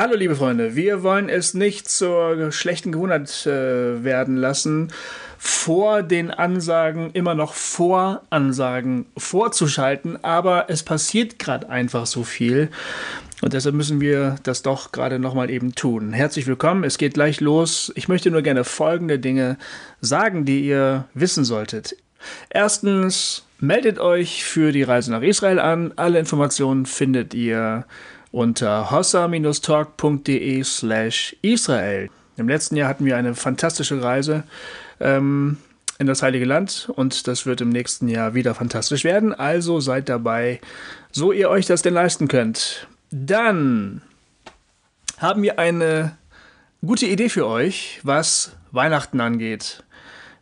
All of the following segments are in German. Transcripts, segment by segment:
Hallo liebe Freunde, wir wollen es nicht zur schlechten Gewohnheit äh, werden lassen, vor den Ansagen immer noch vor Ansagen vorzuschalten, aber es passiert gerade einfach so viel und deshalb müssen wir das doch gerade nochmal eben tun. Herzlich willkommen, es geht gleich los. Ich möchte nur gerne folgende Dinge sagen, die ihr wissen solltet. Erstens, meldet euch für die Reise nach Israel an. Alle Informationen findet ihr unter hossa-talk.de slash Israel. Im letzten Jahr hatten wir eine fantastische Reise ähm, in das Heilige Land und das wird im nächsten Jahr wieder fantastisch werden. Also seid dabei, so ihr euch das denn leisten könnt. Dann haben wir eine gute Idee für euch, was Weihnachten angeht.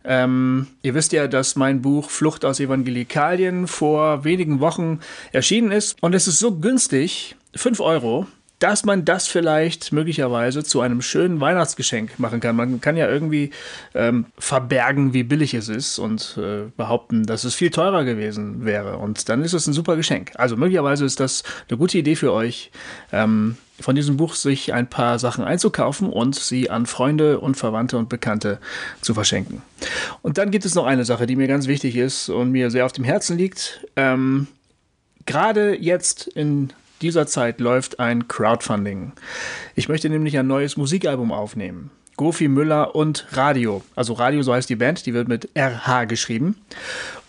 Ähm, ihr wisst ja, dass mein Buch Flucht aus Evangelikalien vor wenigen Wochen erschienen ist und es ist so günstig, 5 Euro, dass man das vielleicht möglicherweise zu einem schönen Weihnachtsgeschenk machen kann. Man kann ja irgendwie ähm, verbergen, wie billig es ist und äh, behaupten, dass es viel teurer gewesen wäre. Und dann ist es ein super Geschenk. Also möglicherweise ist das eine gute Idee für euch, ähm, von diesem Buch sich ein paar Sachen einzukaufen und sie an Freunde und Verwandte und Bekannte zu verschenken. Und dann gibt es noch eine Sache, die mir ganz wichtig ist und mir sehr auf dem Herzen liegt. Ähm, Gerade jetzt in dieser Zeit läuft ein Crowdfunding. Ich möchte nämlich ein neues Musikalbum aufnehmen. Gofi Müller und Radio. Also Radio, so heißt die Band, die wird mit RH geschrieben.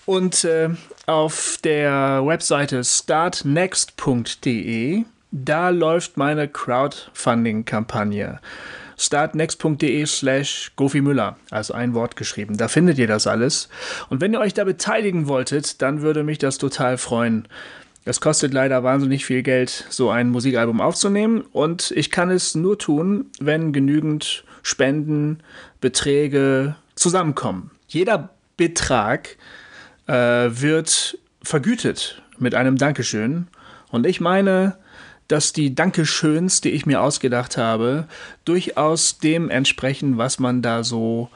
Und äh, auf der Webseite startnext.de, da läuft meine Crowdfunding-Kampagne. startnext.de slash Gofi Müller, also ein Wort geschrieben. Da findet ihr das alles. Und wenn ihr euch da beteiligen wolltet, dann würde mich das total freuen. Es kostet leider wahnsinnig viel Geld, so ein Musikalbum aufzunehmen und ich kann es nur tun, wenn genügend Spenden, Beträge zusammenkommen. Jeder Betrag äh, wird vergütet mit einem Dankeschön und ich meine, dass die Dankeschöns, die ich mir ausgedacht habe, durchaus dem entsprechen, was man da so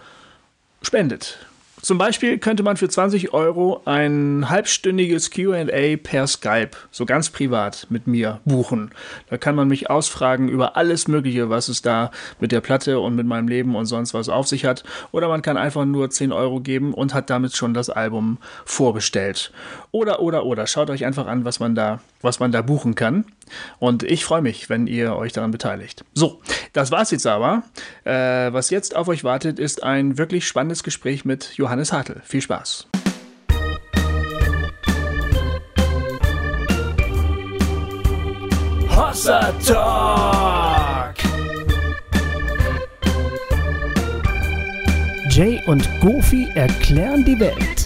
spendet. Zum Beispiel könnte man für 20 Euro ein halbstündiges QA per Skype, so ganz privat mit mir, buchen. Da kann man mich ausfragen über alles Mögliche, was es da mit der Platte und mit meinem Leben und sonst was auf sich hat. Oder man kann einfach nur 10 Euro geben und hat damit schon das Album vorbestellt. Oder, oder, oder. Schaut euch einfach an, was man da, was man da buchen kann. Und ich freue mich, wenn ihr euch daran beteiligt. So, das war's jetzt aber. Äh, was jetzt auf euch wartet, ist ein wirklich spannendes Gespräch mit Johannes Hartl. Viel Spaß. Hossa Talk! Jay und Goofy erklären die Welt.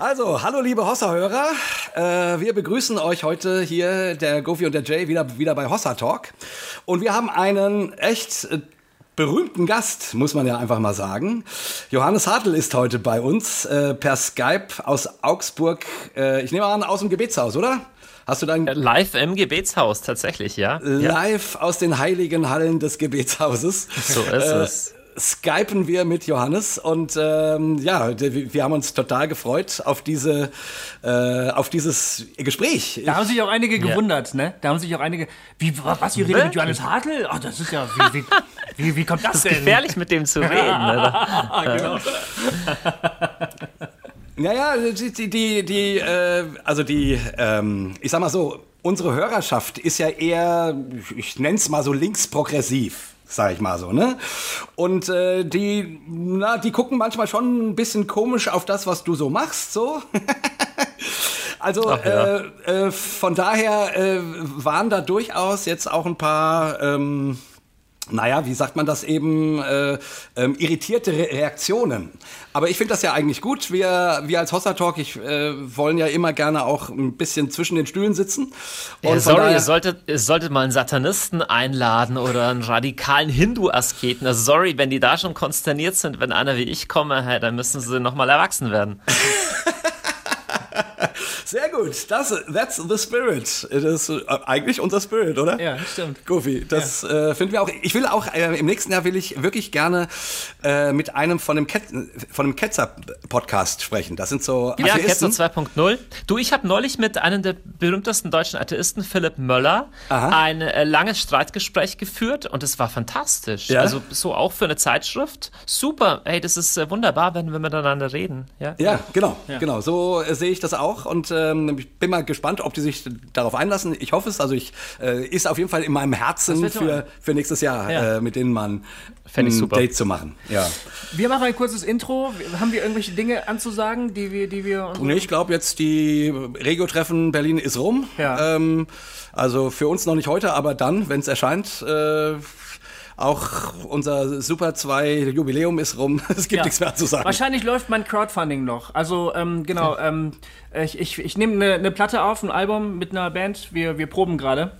Also, hallo liebe Hossa-Hörer. Äh, wir begrüßen euch heute hier, der Gofi und der Jay, wieder, wieder bei Hossa Talk. Und wir haben einen echt äh, berühmten Gast, muss man ja einfach mal sagen. Johannes Hartl ist heute bei uns äh, per Skype aus Augsburg. Äh, ich nehme an, aus dem Gebetshaus, oder? Hast du dein äh, Live im Gebetshaus tatsächlich, ja? Live ja. aus den heiligen Hallen des Gebetshauses. So ist äh, es skypen wir mit Johannes und ähm, ja, wir haben uns total gefreut auf diese, äh, auf dieses Gespräch. Da haben sich auch einige ja. gewundert, ne? Da haben sich auch einige, wie, was, ihr redet mit Johannes Hartl? Ach, das ist ja, wie, wie, wie, wie kommt das, das ist denn? gefährlich mit dem zu reden. Ne? genau. Naja, die, die, die äh, also die, ähm, ich sag mal so, unsere Hörerschaft ist ja eher, ich nenne es mal so linksprogressiv sag ich mal so, ne? Und äh, die, na, die gucken manchmal schon ein bisschen komisch auf das, was du so machst, so. also Ach, ja. äh, äh, von daher äh, waren da durchaus jetzt auch ein paar ähm, naja, wie sagt man das eben, äh, ähm, irritierte Re Reaktionen. Aber ich finde das ja eigentlich gut. Wir, wir als Hossa Talk, ich, äh, wollen ja immer gerne auch ein bisschen zwischen den Stühlen sitzen. Und ja, sorry, ihr solltet, ihr solltet mal einen Satanisten einladen oder einen radikalen Hindu-Asketen. Also sorry, wenn die da schon konsterniert sind, wenn einer wie ich komme, hey, dann müssen sie nochmal erwachsen werden. Sehr gut. Das, that's the spirit. Das ist äh, eigentlich unser Spirit, oder? Ja, stimmt. Goofy, das ja. äh, finden wir auch. Ich will auch, äh, im nächsten Jahr will ich wirklich gerne äh, mit einem von dem, Ket von dem Ketzer-Podcast sprechen. Das sind so Ja, Ketzer 2.0. Du, ich habe neulich mit einem der berühmtesten deutschen Atheisten, Philipp Möller, Aha. ein äh, langes Streitgespräch geführt und es war fantastisch. Ja? Also so auch für eine Zeitschrift. Super. Hey, das ist äh, wunderbar, wenn wir miteinander reden. Ja, ja genau. Ja. Genau. So sehe ich das auch und ähm, ich bin mal gespannt, ob die sich darauf einlassen. Ich hoffe es. Also ich äh, ist auf jeden Fall in meinem Herzen für, für nächstes Jahr, ja. äh, mit denen man ein. Date zu machen. Ja. Wir machen ein kurzes Intro. Haben wir irgendwelche Dinge anzusagen, die wir, die wir. Nee, ich glaube jetzt die Regio-Treffen Berlin ist rum. Ja. Ähm, also für uns noch nicht heute, aber dann, wenn es erscheint. Äh, auch unser Super 2 Jubiläum ist rum. Es gibt ja. nichts mehr zu sagen. Wahrscheinlich läuft mein Crowdfunding noch. Also, ähm, genau. Ähm, ich ich, ich nehme eine ne Platte auf, ein Album mit einer Band. Wir, wir proben gerade.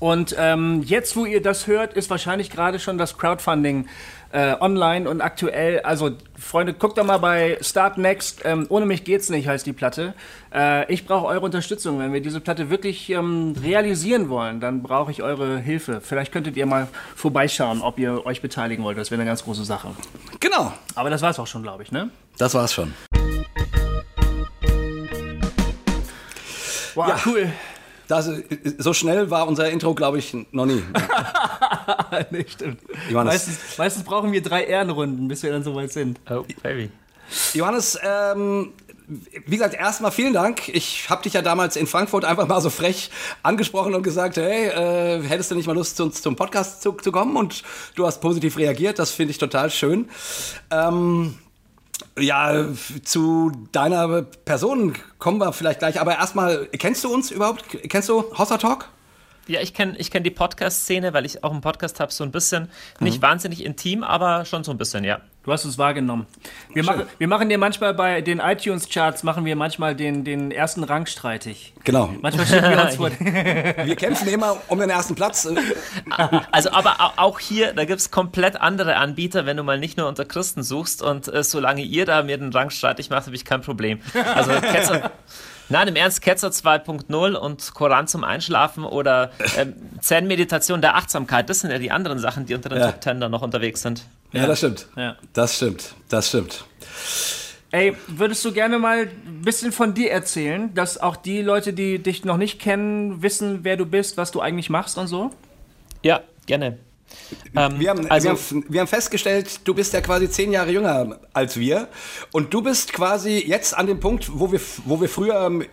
Und ähm, jetzt, wo ihr das hört, ist wahrscheinlich gerade schon das Crowdfunding äh, online und aktuell. Also, Freunde, guckt doch mal bei Start Next. Ähm, Ohne mich geht's nicht, heißt die Platte. Äh, ich brauche eure Unterstützung. Wenn wir diese Platte wirklich ähm, realisieren wollen, dann brauche ich eure Hilfe. Vielleicht könntet ihr mal vorbeischauen, ob ihr euch beteiligen wollt. Das wäre eine ganz große Sache. Genau. Aber das war's auch schon, glaube ich, ne? Das war's schon. Wow, ja. cool. Das, so schnell war unser Intro, glaube ich, noch nie. nee, stimmt. Meistens, meistens, brauchen wir drei Ehrenrunden, bis wir dann soweit sind. Oh, baby. Johannes, ähm, wie gesagt, erstmal vielen Dank. Ich habe dich ja damals in Frankfurt einfach mal so frech angesprochen und gesagt, hey, äh, hättest du nicht mal Lust, zu uns zum Podcast zu, zu kommen? Und du hast positiv reagiert. Das finde ich total schön. Ähm, ja, zu deiner Person kommen wir vielleicht gleich. Aber erstmal, kennst du uns überhaupt? Kennst du Hossa Talk? Ja, ich kenne ich kenn die Podcast-Szene, weil ich auch einen Podcast habe, so ein bisschen, nicht mhm. wahnsinnig intim, aber schon so ein bisschen, ja. Du hast es wahrgenommen. Wir, machen, wir machen dir manchmal bei den iTunes-Charts, machen wir manchmal den, den ersten Rang streitig. Genau. Manchmal schicken wir uns vor. wir kämpfen immer um den ersten Platz. Also, aber auch hier, da gibt es komplett andere Anbieter, wenn du mal nicht nur unter Christen suchst und äh, solange ihr da mir den Rang streitig macht, habe ich kein Problem. Also, Ketzer. Nein, im Ernst, Ketzer 2.0 und Koran zum Einschlafen oder ähm, Zen-Meditation der Achtsamkeit, das sind ja die anderen Sachen, die unter den ja. Top Ten da noch unterwegs sind. Ja, ja das stimmt. Ja. Das stimmt. Das stimmt. Ey, würdest du gerne mal ein bisschen von dir erzählen, dass auch die Leute, die dich noch nicht kennen, wissen, wer du bist, was du eigentlich machst und so? Ja, gerne. Ähm, wir, haben, also, wir, haben, wir, haben, festgestellt, du bist ja quasi zehn Jahre jünger als wir. Und du bist quasi jetzt an dem Punkt, wo wir, wo wir früher ähm,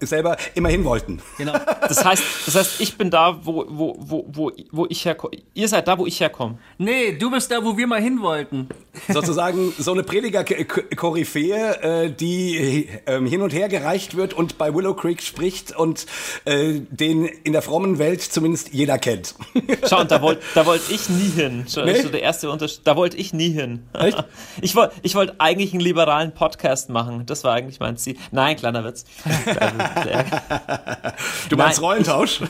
selber immer hin wollten. Genau. Das heißt, das heißt, ich bin da, wo, wo, wo, wo, wo ich herkomme. Ihr seid da, wo ich herkomme. Nee, du bist da, wo wir mal hin wollten. Sozusagen so eine Prediger-Koryphäe, äh, die äh, hin und her gereicht wird und bei Willow Creek spricht und äh, den in der frommen Welt zumindest jeder kennt. Schau, und da wollte da wollt ich nie hin. Schau, nee? so der erste Unterschied. Da wollte ich nie hin. Echt? Ich wollte ich wollt eigentlich einen liberalen Podcast machen. Das war eigentlich mein Ziel. Nein, kleiner Witz. du meinst nein, Rollentausch?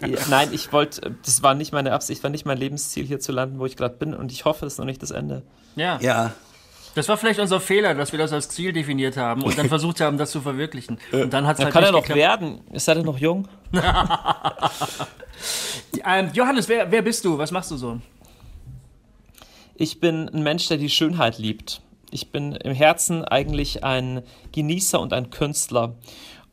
Ich, nein, ich wollte, das war nicht meine Absicht, war nicht mein Lebensziel hier zu landen, wo ich gerade bin und ich hoffe, es ist noch nicht das Ende. Ja. Ja. Das war vielleicht unser Fehler, dass wir das als Ziel definiert haben und dann versucht haben, das zu verwirklichen. Und dann hat es halt kann er noch geklappt. werden. Ist er denn noch jung? ähm, Johannes, wer, wer bist du? Was machst du so? Ich bin ein Mensch, der die Schönheit liebt. Ich bin im Herzen eigentlich ein Genießer und ein Künstler.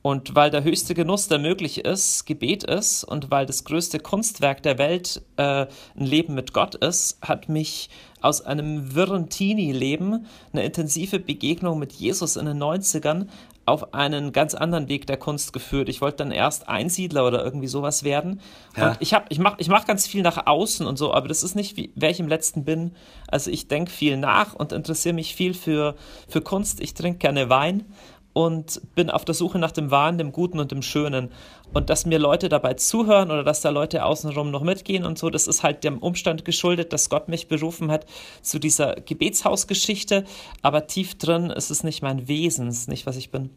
Und weil der höchste Genuss, der möglich ist, Gebet ist und weil das größte Kunstwerk der Welt äh, ein Leben mit Gott ist, hat mich aus einem wirren Teenie-Leben eine intensive Begegnung mit Jesus in den 90ern auf einen ganz anderen Weg der Kunst geführt. Ich wollte dann erst Einsiedler oder irgendwie sowas werden. Ja. Und ich, ich mache ich mach ganz viel nach außen und so, aber das ist nicht, wie, wer ich im Letzten bin. Also ich denke viel nach und interessiere mich viel für, für Kunst. Ich trinke gerne Wein und bin auf der Suche nach dem Wahren, dem Guten und dem Schönen. Und dass mir Leute dabei zuhören oder dass da Leute außenrum noch mitgehen und so, das ist halt dem Umstand geschuldet, dass Gott mich berufen hat zu dieser Gebetshausgeschichte. Aber tief drin ist es nicht mein Wesen, ist nicht, was ich bin.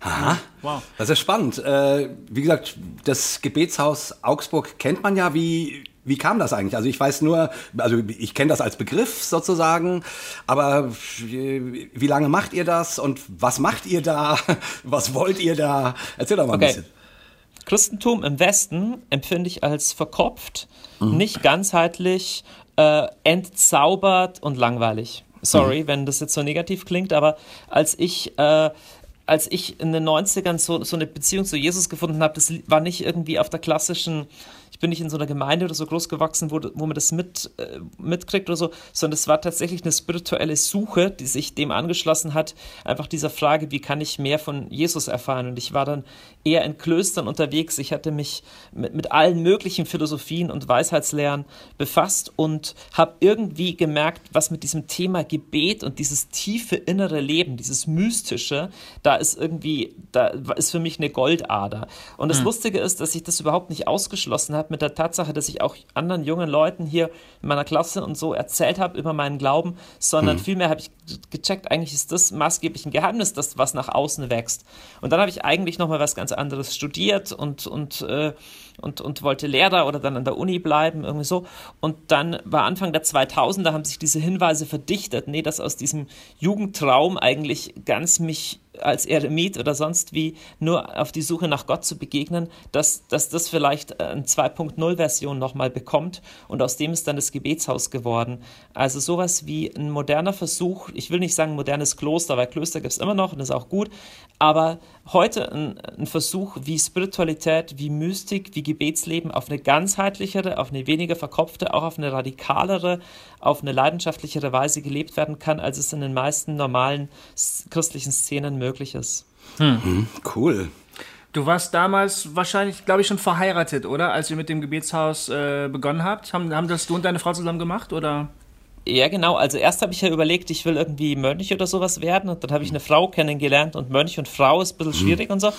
Aha, wow. das ist spannend. Äh, wie gesagt, das Gebetshaus Augsburg kennt man ja. Wie, wie kam das eigentlich? Also ich weiß nur, also ich kenne das als Begriff sozusagen, aber wie lange macht ihr das und was macht ihr da? Was wollt ihr da? Erzähl doch mal okay. ein bisschen. Christentum im Westen empfinde ich als verkopft, mhm. nicht ganzheitlich, äh, entzaubert und langweilig. Sorry, mhm. wenn das jetzt so negativ klingt, aber als ich äh, als ich in den 90ern so, so eine Beziehung zu Jesus gefunden habe, das war nicht irgendwie auf der klassischen bin nicht in so einer Gemeinde oder so groß gewachsen, wo, wo man das mit, äh, mitkriegt oder so, sondern es war tatsächlich eine spirituelle Suche, die sich dem angeschlossen hat, einfach dieser Frage, wie kann ich mehr von Jesus erfahren? Und ich war dann eher in Klöstern unterwegs. Ich hatte mich mit, mit allen möglichen Philosophien und Weisheitslehren befasst und habe irgendwie gemerkt, was mit diesem Thema Gebet und dieses tiefe innere Leben, dieses Mystische, da ist irgendwie, da ist für mich eine Goldader. Und das hm. Lustige ist, dass ich das überhaupt nicht ausgeschlossen habe mit der Tatsache, dass ich auch anderen jungen Leuten hier in meiner Klasse und so erzählt habe über meinen Glauben, sondern hm. vielmehr habe ich gecheckt, eigentlich ist das maßgeblich ein Geheimnis, das was nach außen wächst. Und dann habe ich eigentlich nochmal was ganz anderes studiert und, und, äh, und, und wollte Lehrer oder dann an der Uni bleiben, irgendwie so. Und dann war Anfang der 2000er, haben sich diese Hinweise verdichtet, nee, dass aus diesem Jugendtraum eigentlich ganz mich als Eremit oder sonst wie nur auf die Suche nach Gott zu begegnen, dass, dass das vielleicht eine 2.0-Version nochmal bekommt und aus dem ist dann das Gebetshaus geworden. Also sowas wie ein moderner Versuch, ich will nicht sagen modernes Kloster, weil Klöster gibt es immer noch und ist auch gut, aber heute ein, ein Versuch, wie Spiritualität, wie Mystik, wie Gebetsleben auf eine ganzheitlichere, auf eine weniger verkopfte, auch auf eine radikalere, auf eine leidenschaftlichere Weise gelebt werden kann, als es in den meisten normalen christlichen Szenen möglich ist. Hm. hm cool. Du warst damals wahrscheinlich, glaube ich, schon verheiratet, oder? Als ihr mit dem Gebetshaus äh, begonnen habt. Haben, haben das du und deine Frau zusammen gemacht, oder? Ja, genau. Also erst habe ich ja überlegt, ich will irgendwie Mönch oder sowas werden und dann habe ich eine Frau kennengelernt und Mönch und Frau ist ein bisschen mhm. schwierig mhm. und so.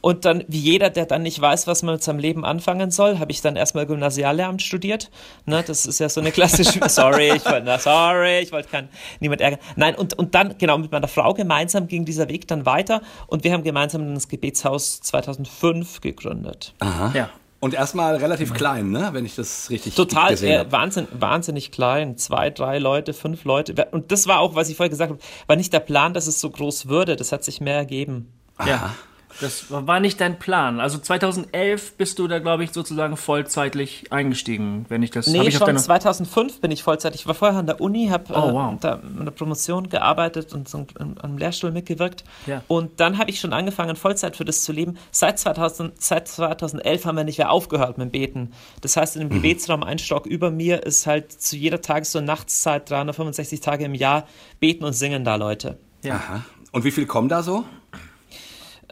Und dann, wie jeder, der dann nicht weiß, was man mit seinem Leben anfangen soll, habe ich dann erstmal Gymnasiallehramt studiert. Ne, das ist ja so eine klassische, sorry, ich wollte, sorry, ich wollte kein, niemand ärgern. Nein, und, und dann, genau, mit meiner Frau gemeinsam ging dieser Weg dann weiter und wir haben gemeinsam das Gebetshaus 2005 gegründet. Aha. Ja. Und erstmal relativ klein, ne? wenn ich das richtig Total, gesehen äh, habe. Wahnsinn, wahnsinnig klein. Zwei, drei Leute, fünf Leute. Und das war auch, was ich vorher gesagt habe, war nicht der Plan, dass es so groß würde. Das hat sich mehr ergeben. Aha. Ja. Das war nicht dein Plan. Also 2011 bist du da, glaube ich, sozusagen vollzeitlich eingestiegen, wenn ich das. Nee, ich schon 2005 bin ich vollzeitig. Ich war vorher an der Uni, habe oh, äh, wow. da in der Promotion gearbeitet und so am Lehrstuhl mitgewirkt. Ja. Und dann habe ich schon angefangen, Vollzeit für das zu leben. Seit, 2000, seit 2011 haben wir nicht mehr aufgehört mit dem Beten. Das heißt, in dem mhm. Gebetsraum ein Stock über mir ist halt zu jeder Tages- und Nachtszeit 365 Tage im Jahr beten und singen da Leute. Ja. Aha. Und wie viel kommen da so?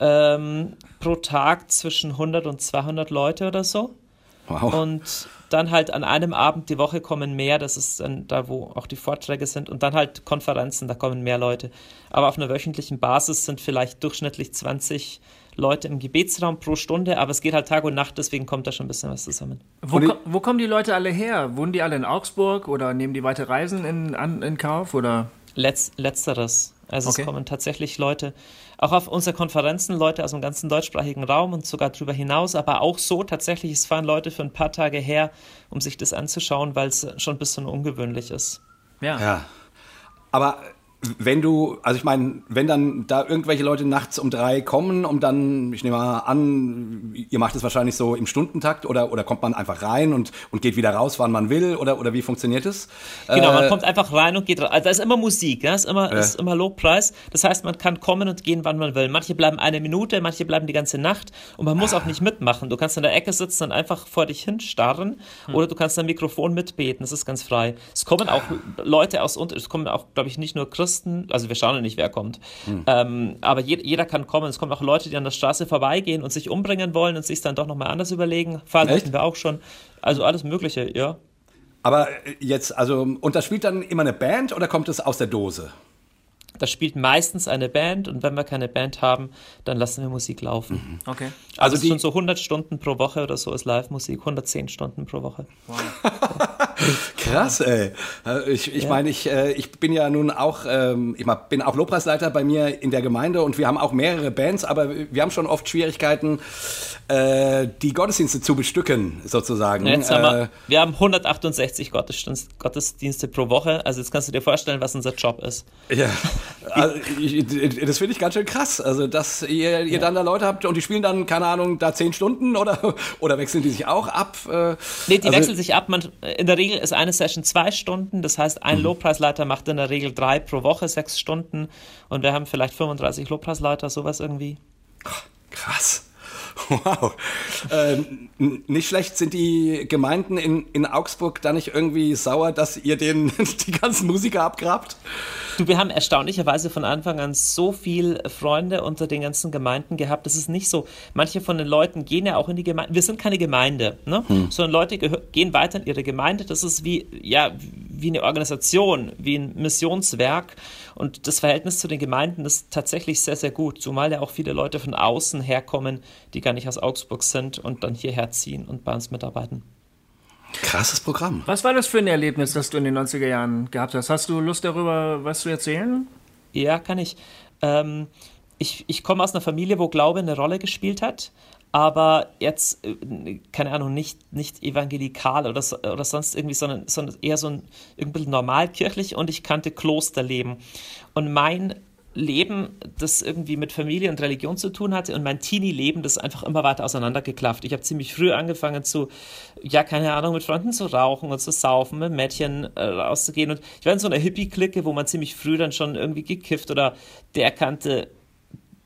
Ähm, pro Tag zwischen 100 und 200 Leute oder so. Wow. Und dann halt an einem Abend die Woche kommen mehr, das ist dann da, wo auch die Vorträge sind. Und dann halt Konferenzen, da kommen mehr Leute. Aber auf einer wöchentlichen Basis sind vielleicht durchschnittlich 20 Leute im Gebetsraum pro Stunde, aber es geht halt Tag und Nacht, deswegen kommt da schon ein bisschen was zusammen. Wo, wo kommen die Leute alle her? Wohnen die alle in Augsburg oder nehmen die weite Reisen in, an, in Kauf? Oder? Letz, letzteres. Also okay. es kommen tatsächlich Leute, auch auf unsere Konferenzen, Leute aus dem ganzen deutschsprachigen Raum und sogar darüber hinaus, aber auch so tatsächlich, es fahren Leute für ein paar Tage her, um sich das anzuschauen, weil es schon ein bisschen ungewöhnlich ist. Ja. ja. Aber wenn du, also ich meine, wenn dann da irgendwelche Leute nachts um drei kommen, um dann, ich nehme mal an, ihr macht es wahrscheinlich so im Stundentakt oder, oder kommt man einfach rein und, und geht wieder raus, wann man will oder, oder wie funktioniert es? Genau, man äh, kommt einfach rein und geht raus. Also da ist immer Musik, ja? ist, immer, äh. ist immer Lobpreis. Das heißt, man kann kommen und gehen, wann man will. Manche bleiben eine Minute, manche bleiben die ganze Nacht und man muss auch nicht mitmachen. Du kannst in der Ecke sitzen und einfach vor dich hinstarren hm. oder du kannst am Mikrofon mitbeten. Das ist ganz frei. Es kommen auch Leute aus, es kommen auch, glaube ich, nicht nur Christen, Christen, also wir schauen ja nicht, wer kommt. Mhm. Ähm, aber je, jeder kann kommen. Es kommen auch Leute, die an der Straße vorbeigehen und sich umbringen wollen und sich dann doch nochmal anders überlegen. Fall hatten wir auch schon. Also alles Mögliche, ja. Aber jetzt, also, und das spielt dann immer eine Band oder kommt es aus der Dose? Da spielt meistens eine Band und wenn wir keine Band haben, dann lassen wir Musik laufen. Mhm. Okay. Also, also die, schon so 100 Stunden pro Woche oder so ist Live-Musik, 110 Stunden pro Woche. Wow. Krass, ey. Äh, ich, ich ja. meine, ich, äh, ich bin ja nun auch, ähm, ich bin auch Lobpreisleiter bei mir in der Gemeinde und wir haben auch mehrere Bands, aber wir haben schon oft Schwierigkeiten, äh, die Gottesdienste zu bestücken, sozusagen. Jetzt haben wir, wir haben 168 Gottesdienste pro Woche, also jetzt kannst du dir vorstellen, was unser Job ist. Ja, also ich, das finde ich ganz schön krass, also dass ihr, ihr ja. dann da Leute habt und die spielen dann, keine Ahnung, da zehn Stunden oder, oder wechseln die sich auch ab? nee, die also, wechseln sich ab, man, in der Regel ist eine Session zwei Stunden. Das heißt, ein mhm. Lobpreisleiter macht in der Regel drei pro Woche, sechs Stunden. Und wir haben vielleicht 35 Lobpreisleiter, sowas irgendwie. Krass. Wow. Äh, nicht schlecht sind die Gemeinden in, in Augsburg da nicht irgendwie sauer, dass ihr den die ganzen Musiker abgrabt? Du, wir haben erstaunlicherweise von Anfang an so viel Freunde unter den ganzen Gemeinden gehabt. Das ist nicht so. Manche von den Leuten gehen ja auch in die Gemeinde. Wir sind keine Gemeinde, ne? Hm. sondern Leute gehen weiter in ihre Gemeinde. Das ist wie, ja, wie eine Organisation, wie ein Missionswerk. Und das Verhältnis zu den Gemeinden ist tatsächlich sehr, sehr gut. Zumal ja auch viele Leute von außen herkommen, die gar nicht aus Augsburg sind und dann hierher ziehen und bei uns mitarbeiten. Krasses Programm. Was war das für ein Erlebnis, das du in den 90er Jahren gehabt hast? Hast du Lust darüber, was zu erzählen? Ja, kann ich. Ähm, ich, ich komme aus einer Familie, wo Glaube eine Rolle gespielt hat, aber jetzt, äh, keine Ahnung, nicht, nicht evangelikal oder, oder sonst irgendwie, sondern, sondern eher so ein irgendwie normal kirchlich und ich kannte Klosterleben. Und mein Leben, das irgendwie mit Familie und Religion zu tun hatte und mein Teenie-Leben, das einfach immer weiter auseinandergeklafft. Ich habe ziemlich früh angefangen zu, ja, keine Ahnung, mit Freunden zu rauchen und zu saufen, mit Mädchen äh, rauszugehen und ich war in so einer Hippie-Clique, wo man ziemlich früh dann schon irgendwie gekifft oder der kannte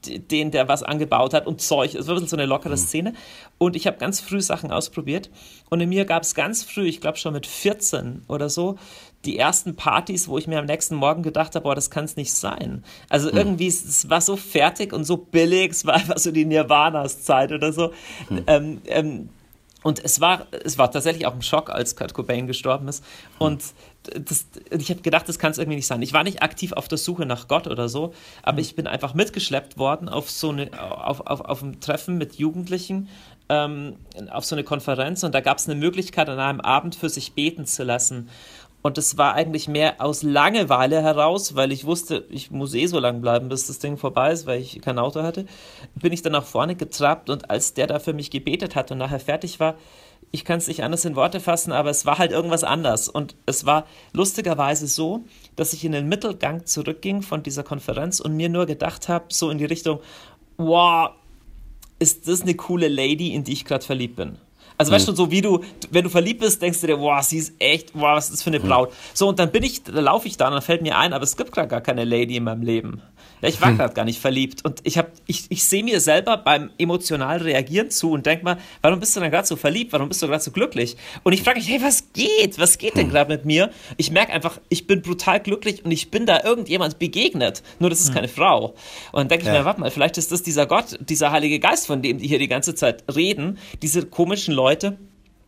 den, der was angebaut hat und Zeug. Es war ein bisschen so eine lockere mhm. Szene. Und ich habe ganz früh Sachen ausprobiert. Und in mir gab es ganz früh, ich glaube schon mit 14 oder so, die ersten Partys, wo ich mir am nächsten Morgen gedacht habe, boah, das kann es nicht sein. Also hm. irgendwie, es war so fertig und so billig, es war einfach so die Nirvanas-Zeit oder so. Hm. Ähm, ähm, und es war, es war tatsächlich auch ein Schock, als Kurt Cobain gestorben ist. Und das, ich habe gedacht, das kann es irgendwie nicht sein. Ich war nicht aktiv auf der Suche nach Gott oder so, aber ich bin einfach mitgeschleppt worden auf so eine, auf, auf, auf ein Treffen mit Jugendlichen, ähm, auf so eine Konferenz und da gab es eine Möglichkeit, an einem Abend für sich beten zu lassen. Und das war eigentlich mehr aus Langeweile heraus, weil ich wusste, ich muss eh so lang bleiben, bis das Ding vorbei ist, weil ich kein Auto hatte. Bin ich dann nach vorne getrabt und als der da für mich gebetet hat und nachher fertig war, ich kann es nicht anders in Worte fassen, aber es war halt irgendwas anders. Und es war lustigerweise so, dass ich in den Mittelgang zurückging von dieser Konferenz und mir nur gedacht habe, so in die Richtung, wow, ist das eine coole Lady, in die ich gerade verliebt bin. Also weißt du, so wie du, wenn du verliebt bist, denkst du dir, wow, sie ist echt, wow, was ist das für eine Braut. So, und dann bin ich, da laufe ich da und dann fällt mir ein, aber es gibt gerade gar keine Lady in meinem Leben. Ja, ich war hm. gerade gar nicht verliebt. Und ich, hab, ich, ich sehe mir selber beim emotional Reagieren zu und denke mal, warum bist du denn gerade so verliebt? Warum bist du gerade so glücklich? Und ich frage mich, hey, was geht? Was geht denn hm. gerade mit mir? Ich merke einfach, ich bin brutal glücklich und ich bin da irgendjemand begegnet. Nur das ist hm. keine Frau. Und dann denke ich ja. mir, warte mal, vielleicht ist das dieser Gott, dieser Heilige Geist, von dem die hier die ganze Zeit reden, diese komischen Leute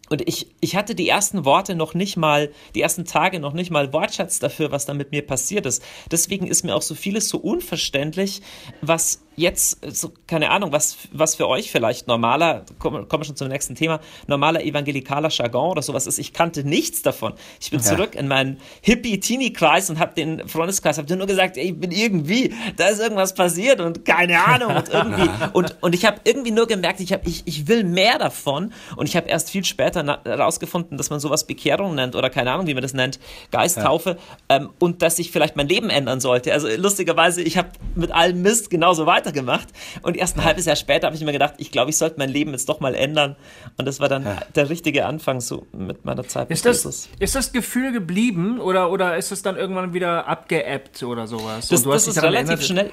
und ich, ich hatte die ersten Worte noch nicht mal, die ersten Tage noch nicht mal Wortschatz dafür, was da mit mir passiert ist. Deswegen ist mir auch so vieles so unverständlich, was jetzt, so, keine Ahnung, was, was für euch vielleicht normaler, kommen komm schon zum nächsten Thema, normaler evangelikaler Jargon oder sowas ist. Ich kannte nichts davon. Ich bin ja. zurück in meinen Hippie-Teenie-Kreis und habe den Freundeskreis, habe nur gesagt, ey, ich bin irgendwie, da ist irgendwas passiert und keine Ahnung und irgendwie. und, und ich habe irgendwie nur gemerkt, ich, hab, ich, ich will mehr davon und ich habe erst viel später herausgefunden, dass man sowas Bekehrung nennt oder keine Ahnung, wie man das nennt, Geisttaufe ja. ähm, und dass ich vielleicht mein Leben ändern sollte. Also lustigerweise, ich habe mit allem Mist genauso weiter weitergemacht. Und erst ein halbes Jahr später habe ich mir gedacht, ich glaube, ich sollte mein Leben jetzt doch mal ändern. Und das war dann ja. der richtige Anfang so mit meiner Zeit. Ist das, ist das Gefühl geblieben oder, oder ist es dann irgendwann wieder abgeebbt oder sowas? Das, das ist relativ schnell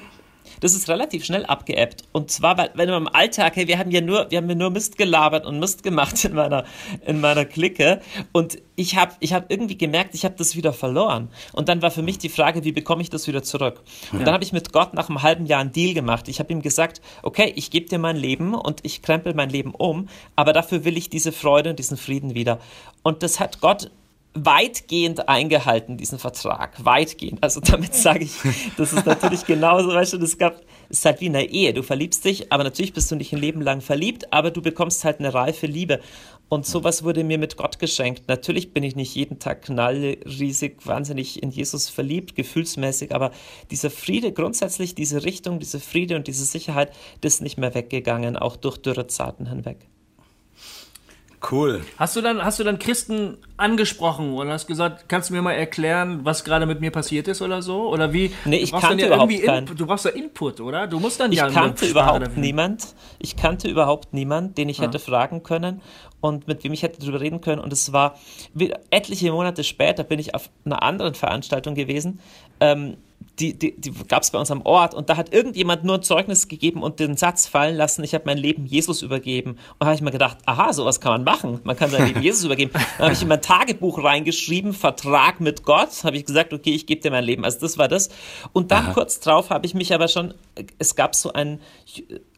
das ist relativ schnell abgeebbt. Und zwar, weil, wenn man im Alltag, hey, wir haben ja nur, wir haben ja nur Mist gelabert und Mist gemacht in meiner, in meiner Clique. Und ich habe ich hab irgendwie gemerkt, ich habe das wieder verloren. Und dann war für mich die Frage, wie bekomme ich das wieder zurück? Und ja. dann habe ich mit Gott nach einem halben Jahr einen Deal gemacht. Ich habe ihm gesagt, okay, ich gebe dir mein Leben und ich krempel mein Leben um, aber dafür will ich diese Freude und diesen Frieden wieder. Und das hat Gott weitgehend eingehalten, diesen Vertrag. Weitgehend. Also damit sage ich, das ist natürlich genauso, weißt du, das gab, es ist halt wie in einer Ehe. Du verliebst dich, aber natürlich bist du nicht ein Leben lang verliebt, aber du bekommst halt eine reife Liebe. Und sowas wurde mir mit Gott geschenkt. Natürlich bin ich nicht jeden Tag knallriesig, wahnsinnig in Jesus verliebt, gefühlsmäßig, aber dieser Friede, grundsätzlich diese Richtung, diese Friede und diese Sicherheit, das ist nicht mehr weggegangen, auch durch Dürrezeiten hinweg. Cool. Hast du dann, hast du dann Christen angesprochen und hast gesagt, kannst du mir mal erklären, was gerade mit mir passiert ist oder so? Oder wie? Nee, ich kannte ja überhaupt irgendwie keinen. Du brauchst ja Input, oder? Du musst dann Ich ja eine kannte Sprache überhaupt dafür. niemand. Ich kannte überhaupt niemand, den ich hätte fragen können und mit wem ich hätte darüber reden können. Und es war wie- etliche Monate später bin ich auf einer anderen Veranstaltung gewesen. Ähm, die, die, die gab es bei uns am Ort und da hat irgendjemand nur ein Zeugnis gegeben und den Satz fallen lassen, ich habe mein Leben Jesus übergeben. Und da habe ich mir gedacht, aha, sowas kann man machen. Man kann sein Leben Jesus übergeben. Dann habe ich in mein Tagebuch reingeschrieben, Vertrag mit Gott. Habe ich gesagt, okay, ich gebe dir mein Leben. Also das war das. Und dann kurz drauf habe ich mich aber schon, es gab so einen,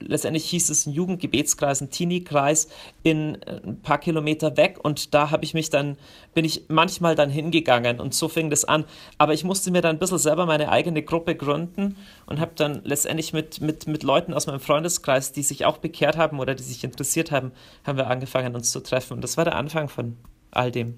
letztendlich hieß es ein Jugendgebetskreis, ein Teenie-Kreis in äh, ein paar Kilometer weg und da habe ich mich dann, bin ich manchmal dann hingegangen und so fing das an. Aber ich musste mir dann ein bisschen selber meine eigene Gruppe gründen und habe dann letztendlich mit, mit, mit Leuten aus meinem Freundeskreis, die sich auch bekehrt haben oder die sich interessiert haben, haben wir angefangen uns zu treffen. Und das war der Anfang von all dem.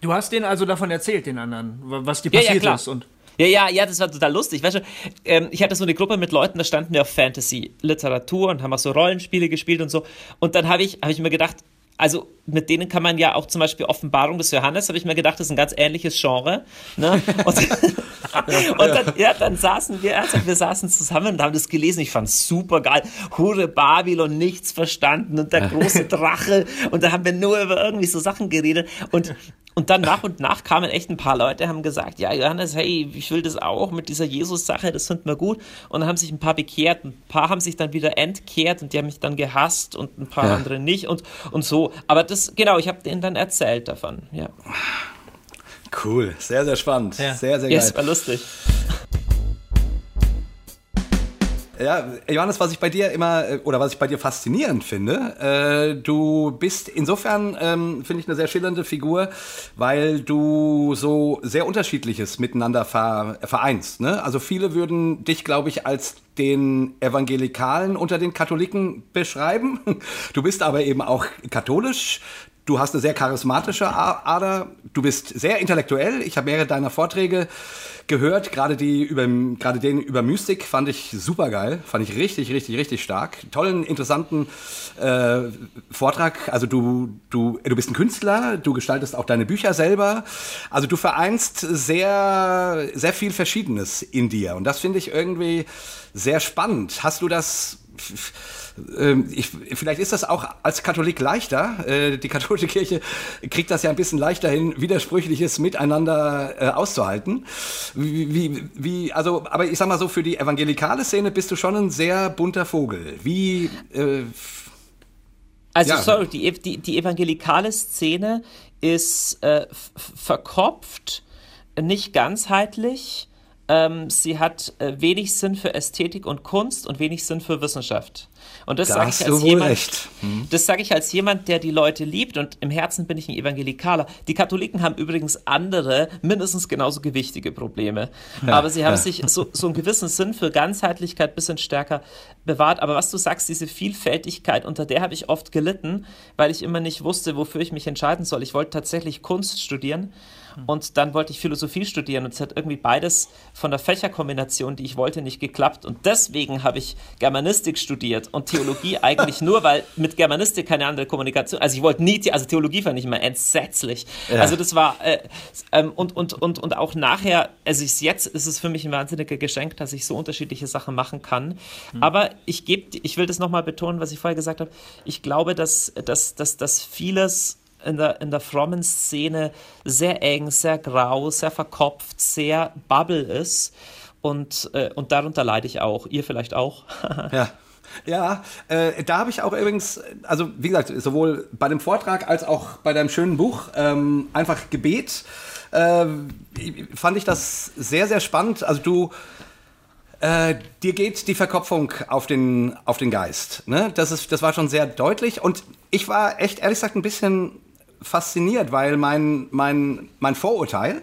Du hast denen also davon erzählt, den anderen, wa- was dir Ja, ja, passiert klar. ist. Und Ja, ja, ja, das war total lustig. Weißt du, ähm, ich hatte so eine Gruppe mit Leuten, da standen wir auf Fantasy, Literatur und haben auch so Rollenspiele gespielt und so. Und dann habe ich, hab ich mir gedacht, also mit denen kann man ja auch zum Beispiel Offenbarung des Johannes, habe ich mir gedacht, das ist ein ganz ähnliches Genre. Ne? Und, und dann, ja, dann saßen wir, also wir saßen zusammen und haben das gelesen. Ich fand es super geil. Hure Babylon, nichts verstanden und der große Drache. Und da haben wir nur über irgendwie so Sachen geredet. Und und dann nach und nach kamen echt ein paar Leute, haben gesagt, ja, Johannes, hey, ich will das auch mit dieser Jesus-Sache, das finden wir gut. Und dann haben sich ein paar bekehrt, ein paar haben sich dann wieder entkehrt und die haben mich dann gehasst und ein paar Ja. andere nicht und, und so. Aber das, genau, ich habe denen dann erzählt davon, ja. Cool. Sehr, sehr spannend. Ja. Sehr, sehr Ja, geil. es war lustig. Ja, Johannes, was ich bei dir immer äh, oder was ich bei dir faszinierend finde, äh, du bist insofern, ähm, finde ich, eine sehr schillernde Figur, weil du so sehr Unterschiedliches miteinander ver vereinst. Ne? Also viele würden dich, glaube ich, als den Evangelikalen unter den Katholiken beschreiben. Du bist aber eben auch katholisch. Du hast eine sehr charismatische Ader. Du bist sehr intellektuell. Ich habe mehrere deiner Vorträge gehört. Gerade die über, gerade den über Mystik fand ich super geil. Fand ich richtig, richtig, richtig stark. Tollen, interessanten äh, Vortrag. Also du, du, du bist ein Künstler. Du gestaltest auch deine Bücher selber. Also du vereinst sehr, sehr viel Verschiedenes in dir. Und das finde ich irgendwie sehr spannend. Hast du das ich, vielleicht ist das auch als Katholik leichter. Äh, die katholische Kirche kriegt das ja ein bisschen leichter hin, widersprüchliches miteinander äh, auszuhalten. Wie, wie, also, aber ich sag mal so, für die evangelikale Szene bist du schon ein sehr bunter Vogel. Wie, äh, Also, Ja. sorry, die, die, die evangelikale Szene ist äh, verkopft, nicht ganzheitlich. Ähm, sie hat äh, wenig Sinn für Ästhetik und Kunst und wenig Sinn für Wissenschaft. Und das Da sage ich als jemand, recht. das sage ich als jemand, der die Leute liebt und im Herzen bin ich ein Evangelikaler. Die Katholiken haben übrigens andere, mindestens genauso gewichtige Probleme. Aber sie haben ja. sich so, so einen gewissen Sinn für Ganzheitlichkeit ein bisschen stärker bewahrt. Aber was du sagst, diese Vielfältigkeit, unter der habe ich oft gelitten, weil ich immer nicht wusste, wofür ich mich entscheiden soll. Ich wollte tatsächlich Kunst studieren. Und dann wollte ich Philosophie studieren und es hat irgendwie beides von der Fächerkombination, die ich wollte, nicht geklappt. Und deswegen habe ich Germanistik studiert und Theologie eigentlich nur, weil mit Germanistik keine andere Kommunikation. Also ich wollte nie, also Theologie fand ich immer entsetzlich. Also das war äh, ähm, und und und und auch nachher, also ich, jetzt ist es für mich ein wahnsinniger Geschenk, dass ich so unterschiedliche Sachen machen kann. Aber ich gebe, ich will das nochmal betonen, was ich vorher gesagt habe. Ich glaube, dass dass dass dass vieles in der, in der frommen Szene sehr eng, sehr grau, sehr verkopft, sehr Bubble ist. Und, äh, und darunter leide ich auch. Ihr vielleicht auch. Ja. Ja, äh, da habe ich auch übrigens, also wie gesagt, sowohl bei dem Vortrag als auch bei deinem schönen Buch, ähm, einfach Gebet, äh, fand ich das sehr, sehr spannend. Also du, äh, dir geht die Verkopfung auf den, auf den Geist. Ne? Das, ist, das war schon sehr deutlich. Und ich war echt, ehrlich gesagt, ein bisschen fasziniert, weil mein, mein, mein Vorurteil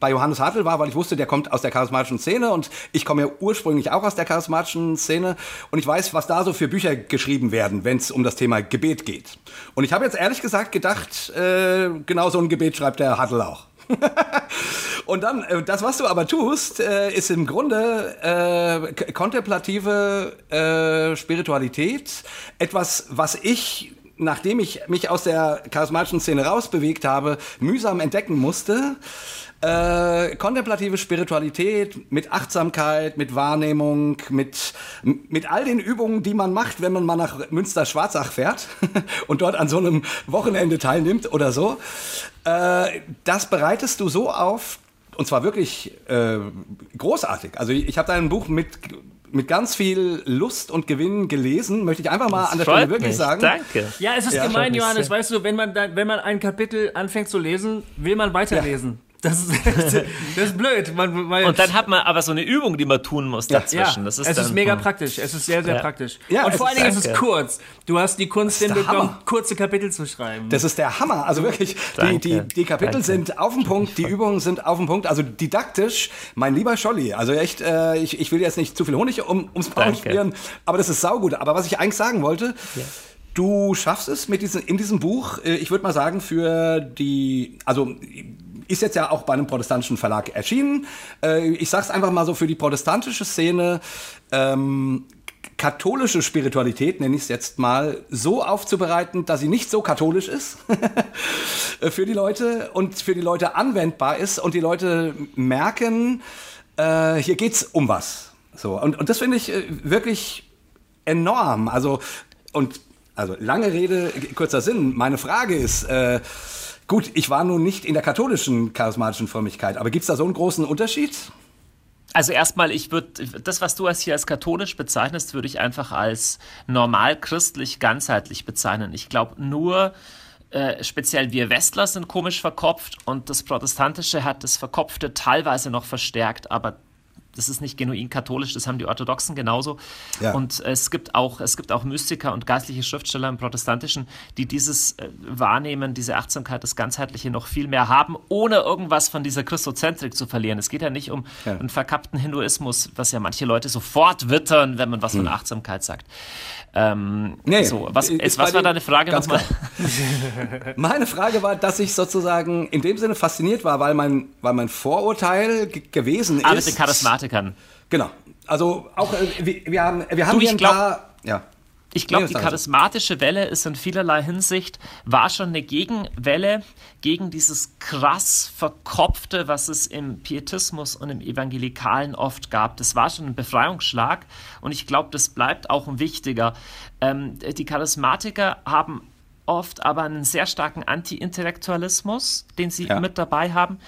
bei Johannes Hartl war, weil ich wusste, der kommt aus der charismatischen Szene und ich komme ja ursprünglich auch aus der charismatischen Szene und ich weiß, was da so für Bücher geschrieben werden, wenn es um das Thema Gebet geht. Und ich habe jetzt ehrlich gesagt gedacht, äh, genau so ein Gebet schreibt der Hartl auch. und dann, äh, das, was du aber tust, äh, ist im Grunde äh, kontemplative äh, Spiritualität. Etwas, was ich nachdem ich mich aus der charismatischen Szene rausbewegt habe, mühsam entdecken musste. Äh, kontemplative Spiritualität mit Achtsamkeit, mit Wahrnehmung, mit, mit all den Übungen, die man macht, wenn man mal nach Münster-Schwarzach fährt und dort an so einem Wochenende teilnimmt oder so. Äh, das bereitest du so auf, und zwar wirklich äh, großartig. Also ich, ich habe dein Buch mit mit ganz viel Lust und Gewinn gelesen, möchte ich einfach mal das an der Stelle wirklich mich. sagen. Danke. Ja, es ist ja, gemein, Johannes, weißt du, wenn man, da, wenn man ein Kapitel anfängt zu lesen, will man weiterlesen. Ja. Das ist, das ist blöd. Man, man und dann hat man aber so eine Übung, die man tun muss dazwischen. Ja, das ist es dann, ist mega hm. praktisch. Es ist sehr, sehr ja. praktisch. Ja, und vor allen Dingen ist es kurz. Du hast die Kunst hinbekommen, kurze Kapitel zu schreiben. Das ist der Hammer. Also wirklich, die, die, die Kapitel Danke. sind auf dem Punkt, die Übungen sind auf dem Punkt. Also didaktisch, mein lieber Scholli. Also echt, äh, ich, ich will jetzt nicht zu viel Honig um, ums Maul spielen, aber das ist saugut. Aber was ich eigentlich sagen wollte, ja. Du schaffst es mit diesem, in diesem Buch, äh, ich würde mal sagen, für die, also ist jetzt ja auch bei einem protestantischen Verlag erschienen. Äh, ich sag's einfach mal so für die protestantische Szene. Ähm, katholische Spiritualität, nenne ich es jetzt mal, so aufzubereiten, dass sie nicht so katholisch ist für die Leute und für die Leute anwendbar ist und die Leute merken, äh, hier geht's um was. So, und, und das finde ich äh, wirklich enorm. Also, und also lange Rede, kurzer Sinn. Meine Frage ist, äh, Gut, ich war nun nicht in der katholischen charismatischen Frömmigkeit, aber gibt es da so einen großen Unterschied? Also erstmal, ich würde das, was du als hier als katholisch bezeichnest, würde ich einfach als normal christlich ganzheitlich bezeichnen. Ich glaube nur äh, speziell wir Westler sind komisch verkopft und das Protestantische hat das Verkopfte teilweise noch verstärkt, aber das ist nicht genuin katholisch, das haben die Orthodoxen genauso. Ja. Und es gibt auch, es gibt auch Mystiker und geistliche Schriftsteller im Protestantischen, die dieses äh, Wahrnehmen, diese Achtsamkeit, das Ganzheitliche noch viel mehr haben, ohne irgendwas von dieser Christozentrik zu verlieren. Es geht ja nicht um ja. einen verkappten Hinduismus, was ja manche Leute sofort wittern, wenn man was hm. von Achtsamkeit sagt. Ähm, nee, so, was, jetzt, was war deine Frage nochmal? Meine Frage war, dass ich sozusagen in dem Sinne fasziniert war, weil mein, weil mein Vorurteil gewesen ah, ist. mit den Charismatikern. Genau. Also auch, äh, wir, wir haben, wir haben du, hier ein glaub, paar. Ja. Ich glaube, die charismatische Welle ist in vielerlei Hinsicht, war schon eine Gegenwelle gegen dieses krass Verkopfte, was es im Pietismus und im Evangelikalen oft gab. Das war schon ein Befreiungsschlag und ich glaube, das bleibt auch ein wichtiger. Ähm, die Charismatiker haben oft aber einen sehr starken Anti-Intellektualismus, den sie ja. mit dabei haben.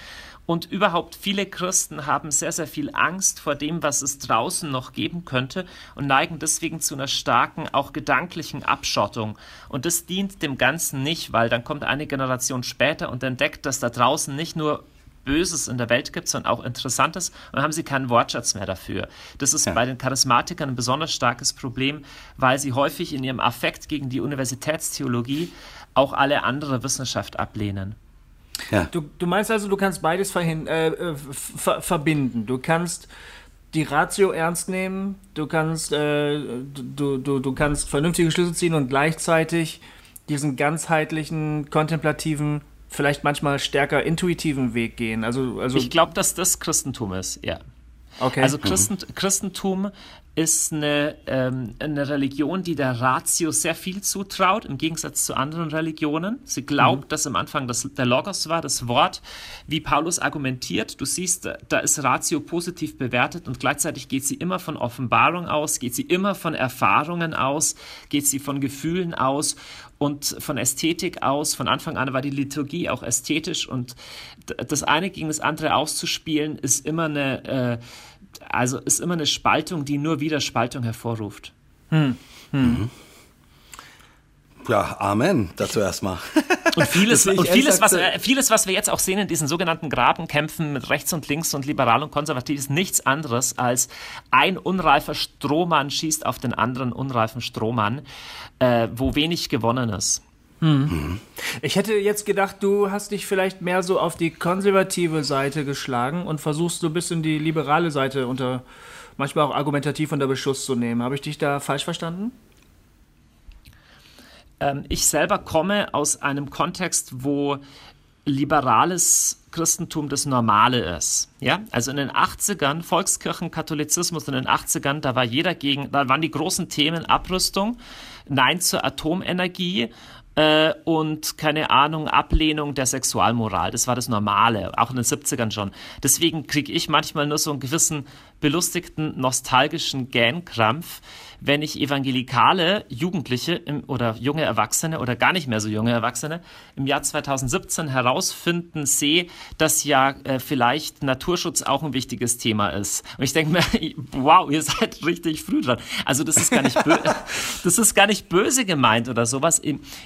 Und überhaupt viele Christen haben sehr, sehr viel Angst vor dem, was es draußen noch geben könnte und neigen deswegen zu einer starken, auch gedanklichen Abschottung. Und das dient dem Ganzen nicht, weil dann kommt eine Generation später und entdeckt, dass da draußen nicht nur Böses in der Welt gibt, sondern auch Interessantes und haben sie keinen Wortschatz mehr dafür. Das ist ja. bei den Charismatikern ein besonders starkes Problem, weil sie häufig in ihrem Affekt gegen die Universitätstheologie auch alle andere Wissenschaft ablehnen. Ja. Du, du meinst also, du kannst beides verhin, äh, äh ver verbinden. Du kannst die Ratio ernst nehmen, du kannst, äh, du, du, du kannst vernünftige Schlüsse ziehen und gleichzeitig diesen ganzheitlichen, kontemplativen, vielleicht manchmal stärker intuitiven Weg gehen. Also, also ich glaube, dass das Christentum ist, ja. Okay. Also Christen, mhm. Christentum ist eine, ähm, eine Religion, die der Ratio sehr viel zutraut, im Gegensatz zu anderen Religionen. Sie glaubt, mhm. dass am Anfang das, der Logos war, das Wort, wie Paulus argumentiert. Du siehst, da ist Ratio positiv bewertet und gleichzeitig geht sie immer von Offenbarung aus, geht sie immer von Erfahrungen aus, geht sie von Gefühlen aus und von Ästhetik aus. Von Anfang an war die Liturgie auch ästhetisch und das eine gegen das andere auszuspielen, ist immer eine... Äh, also ist immer eine Spaltung, die nur wieder Spaltung hervorruft. Hm. Hm. Mhm. Ja, Amen, dazu erstmal. Und vieles, und vieles, was, vieles, was wir jetzt auch sehen in diesen sogenannten Grabenkämpfen mit rechts und links und liberal und konservativ, ist nichts anderes als ein unreifer Strohmann schießt auf den anderen unreifen Strohmann, äh, wo wenig gewonnen ist. Hm. Ich hätte jetzt gedacht, du hast dich vielleicht mehr so auf die konservative Seite geschlagen und versuchst so ein bisschen die liberale Seite unter, manchmal auch argumentativ unter Beschuss zu nehmen. Habe ich dich da falsch verstanden? Ähm, ich selber komme aus einem Kontext, wo liberales Christentum das Normale ist. Ja, also in den 80ern, Volkskirchen, Katholizismus in den 80ern, da war jeder gegen, da waren die großen Themen Abrüstung, Nein zur Atomenergie äh, und keine Ahnung, Ablehnung der Sexualmoral. Das war das Normale, auch in den 70ern schon. Deswegen kriege ich manchmal nur so einen gewissen belustigten, nostalgischen Gähnkrampf, wenn ich evangelikale Jugendliche im, oder junge Erwachsene oder gar nicht mehr so junge Erwachsene im Jahr 2017 herausfinden sehe, dass ja äh, vielleicht Naturschutz auch ein wichtiges Thema ist. Und ich denke mir, wow, ihr seid richtig früh dran. Also das ist gar nicht, das ist gar nicht böse gemeint oder sowas.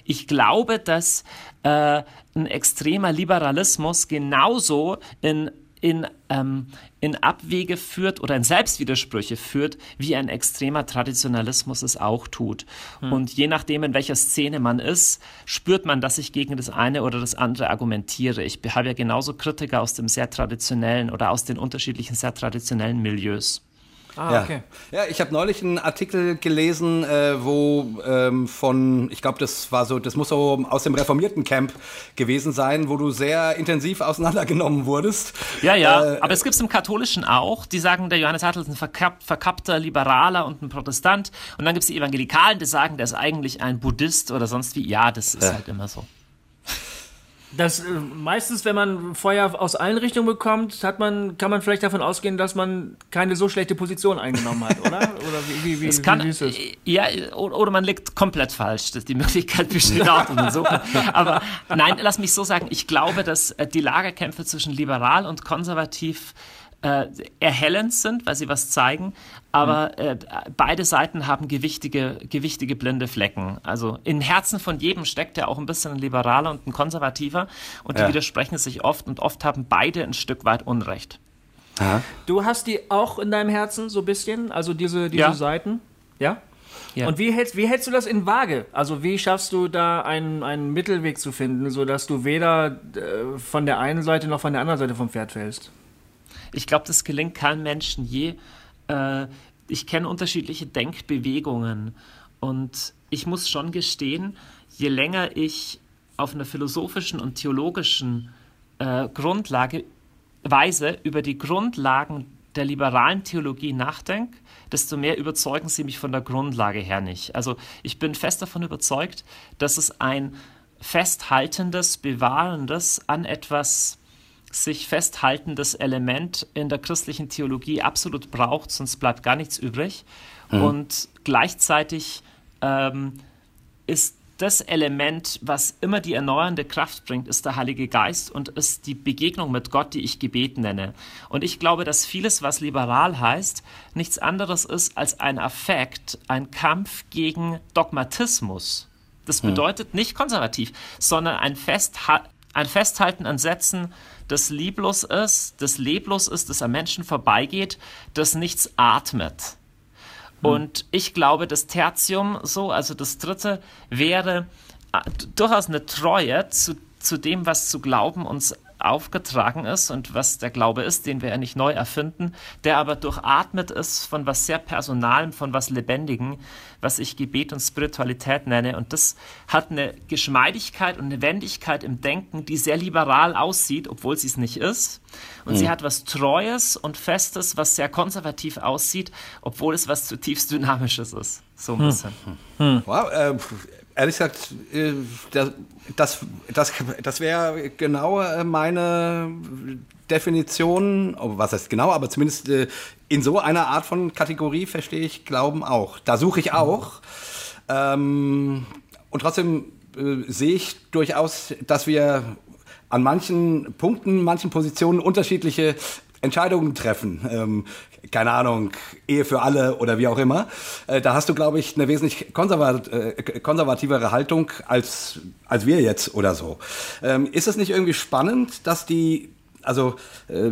Ich glaube, dass äh, ein extremer Liberalismus genauso in in, ähm, in Abwege führt oder in Selbstwidersprüche führt, wie ein extremer Traditionalismus es auch tut. Hm. Und je nachdem, in welcher Szene man ist, spürt man, dass ich gegen das eine oder das andere argumentiere. Ich habe ja genauso Kritiker aus dem sehr traditionellen oder aus den unterschiedlichen sehr traditionellen Milieus. Ah, ja. okay. Ja, ich habe neulich einen Artikel gelesen, äh, wo ähm, von, ich glaube, das war so, das muss so aus dem reformierten Camp gewesen sein, wo du sehr intensiv auseinandergenommen wurdest. Ja, ja, äh, aber es gibt es im Katholischen auch, die sagen, der Johannes Hartl ist ein verkapp, verkappter Liberaler und ein Protestant. Und dann gibt es die Evangelikalen, die sagen, der ist eigentlich ein Buddhist oder sonst wie. Ja, das ist äh. halt immer so. Das, äh, meistens, wenn man Feuer aus allen Richtungen bekommt, hat man, kann man vielleicht davon ausgehen, dass man keine so schlechte Position eingenommen hat, oder? Oder wie, wie, wie, kann, wie ist es? Ja, oder man liegt komplett falsch. Das, die Möglichkeit besteht auch. so. Aber nein, lass mich so sagen, ich glaube, dass äh, die Lagerkämpfe zwischen liberal und konservativ äh, erhellend sind, weil sie was zeigen, aber mhm. äh, beide Seiten haben gewichtige, gewichtige blinde Flecken. Also im Herzen von jedem steckt ja auch ein bisschen ein Liberaler und ein Konservativer und die ja. widersprechen sich oft und oft haben beide ein Stück weit Unrecht. Aha. Du hast die auch in deinem Herzen so ein bisschen, also diese, diese ja. Seiten? Ja? Ja. Und wie hältst, wie hältst du das in Waage? Also wie schaffst du da einen, einen Mittelweg zu finden, sodass du weder äh, von der einen Seite noch von der anderen Seite vom Pferd fällst? Ich glaube, das gelingt keinem Menschen je. Äh, ich kenne unterschiedliche Denkbewegungen und ich muss schon gestehen, je länger ich auf einer philosophischen und theologischen äh, Grundlage Weise über die Grundlagen der liberalen Theologie nachdenke, desto mehr überzeugen sie mich von der Grundlage her nicht. Also ich bin fest davon überzeugt, dass es ein festhaltendes, bewahrendes an etwas sich festhaltendes Element in der christlichen Theologie absolut braucht, sonst bleibt gar nichts übrig. Mhm. Und gleichzeitig ähm, ist das Element, was immer die erneuernde Kraft bringt, ist der Heilige Geist und ist die Begegnung mit Gott, die ich Gebet nenne. Und ich glaube, dass vieles, was liberal heißt, nichts anderes ist als ein Affekt, ein Kampf gegen Dogmatismus. Das mhm. bedeutet nicht konservativ, sondern ein, Festha ein Festhalten an Sätzen, das lieblos ist, das leblos ist, das am Menschen vorbeigeht, das nichts atmet. Hm. Und ich glaube, das Tertium, so, also das dritte, wäre äh, durchaus eine Treue zu, zu dem, was zu glauben uns aufgetragen ist und was der Glaube ist, den wir ja nicht neu erfinden, der aber durchatmet ist von was sehr Personalem, von was Lebendigen, was ich Gebet und Spiritualität nenne. Und das hat eine Geschmeidigkeit und eine Wendigkeit im Denken, die sehr liberal aussieht, obwohl sie es nicht ist. Und mhm. sie hat was Treues und Festes, was sehr konservativ aussieht, obwohl es was zutiefst Dynamisches ist. So ein hm. bisschen. Mhm. Wow, äh, ehrlich gesagt, äh, das, das, das, das wäre genau meine Definition, oh, was heißt genau, aber zumindest äh, in so einer Art von Kategorie verstehe ich Glauben auch. Da suche ich auch. Ähm, und trotzdem äh, sehe ich durchaus, dass wir an manchen Punkten, manchen Positionen unterschiedliche Entscheidungen treffen. Ähm, keine Ahnung, Ehe für alle oder wie auch immer. Äh, da hast du, glaube ich, eine wesentlich konservat konservativere Haltung als, als wir jetzt oder so. Ähm, ist es nicht irgendwie spannend, dass die, also äh,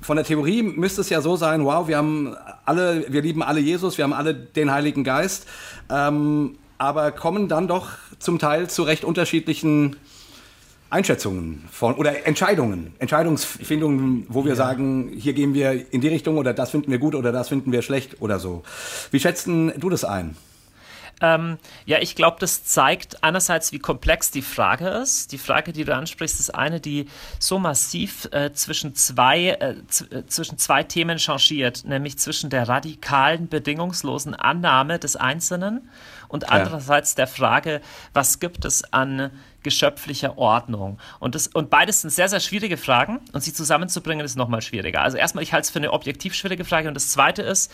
von der Theorie müsste es ja so sein, wow, wir haben alle, wir lieben alle Jesus, wir haben alle den Heiligen Geist, ähm, aber kommen dann doch zum Teil zu recht unterschiedlichen Einschätzungen von oder Entscheidungen, Entscheidungsfindungen, wo wir ja. sagen, hier gehen wir in die Richtung oder das finden wir gut oder das finden wir schlecht oder so. Wie schätzen du das ein? Ähm, ja, ich glaube, das zeigt einerseits, wie komplex die Frage ist. Die Frage, die du ansprichst, ist eine, die so massiv äh, zwischen, zwei, äh, äh zwischen zwei Themen changiert, nämlich zwischen der radikalen, bedingungslosen Annahme des Einzelnen und andererseits ja. der Frage, was gibt es an geschöpflicher Ordnung? Und, das, und beides sind sehr, sehr schwierige Fragen und sie zusammenzubringen ist nochmal schwieriger. Also erstmal, ich halte es für eine objektiv schwierige Frage und das zweite ist,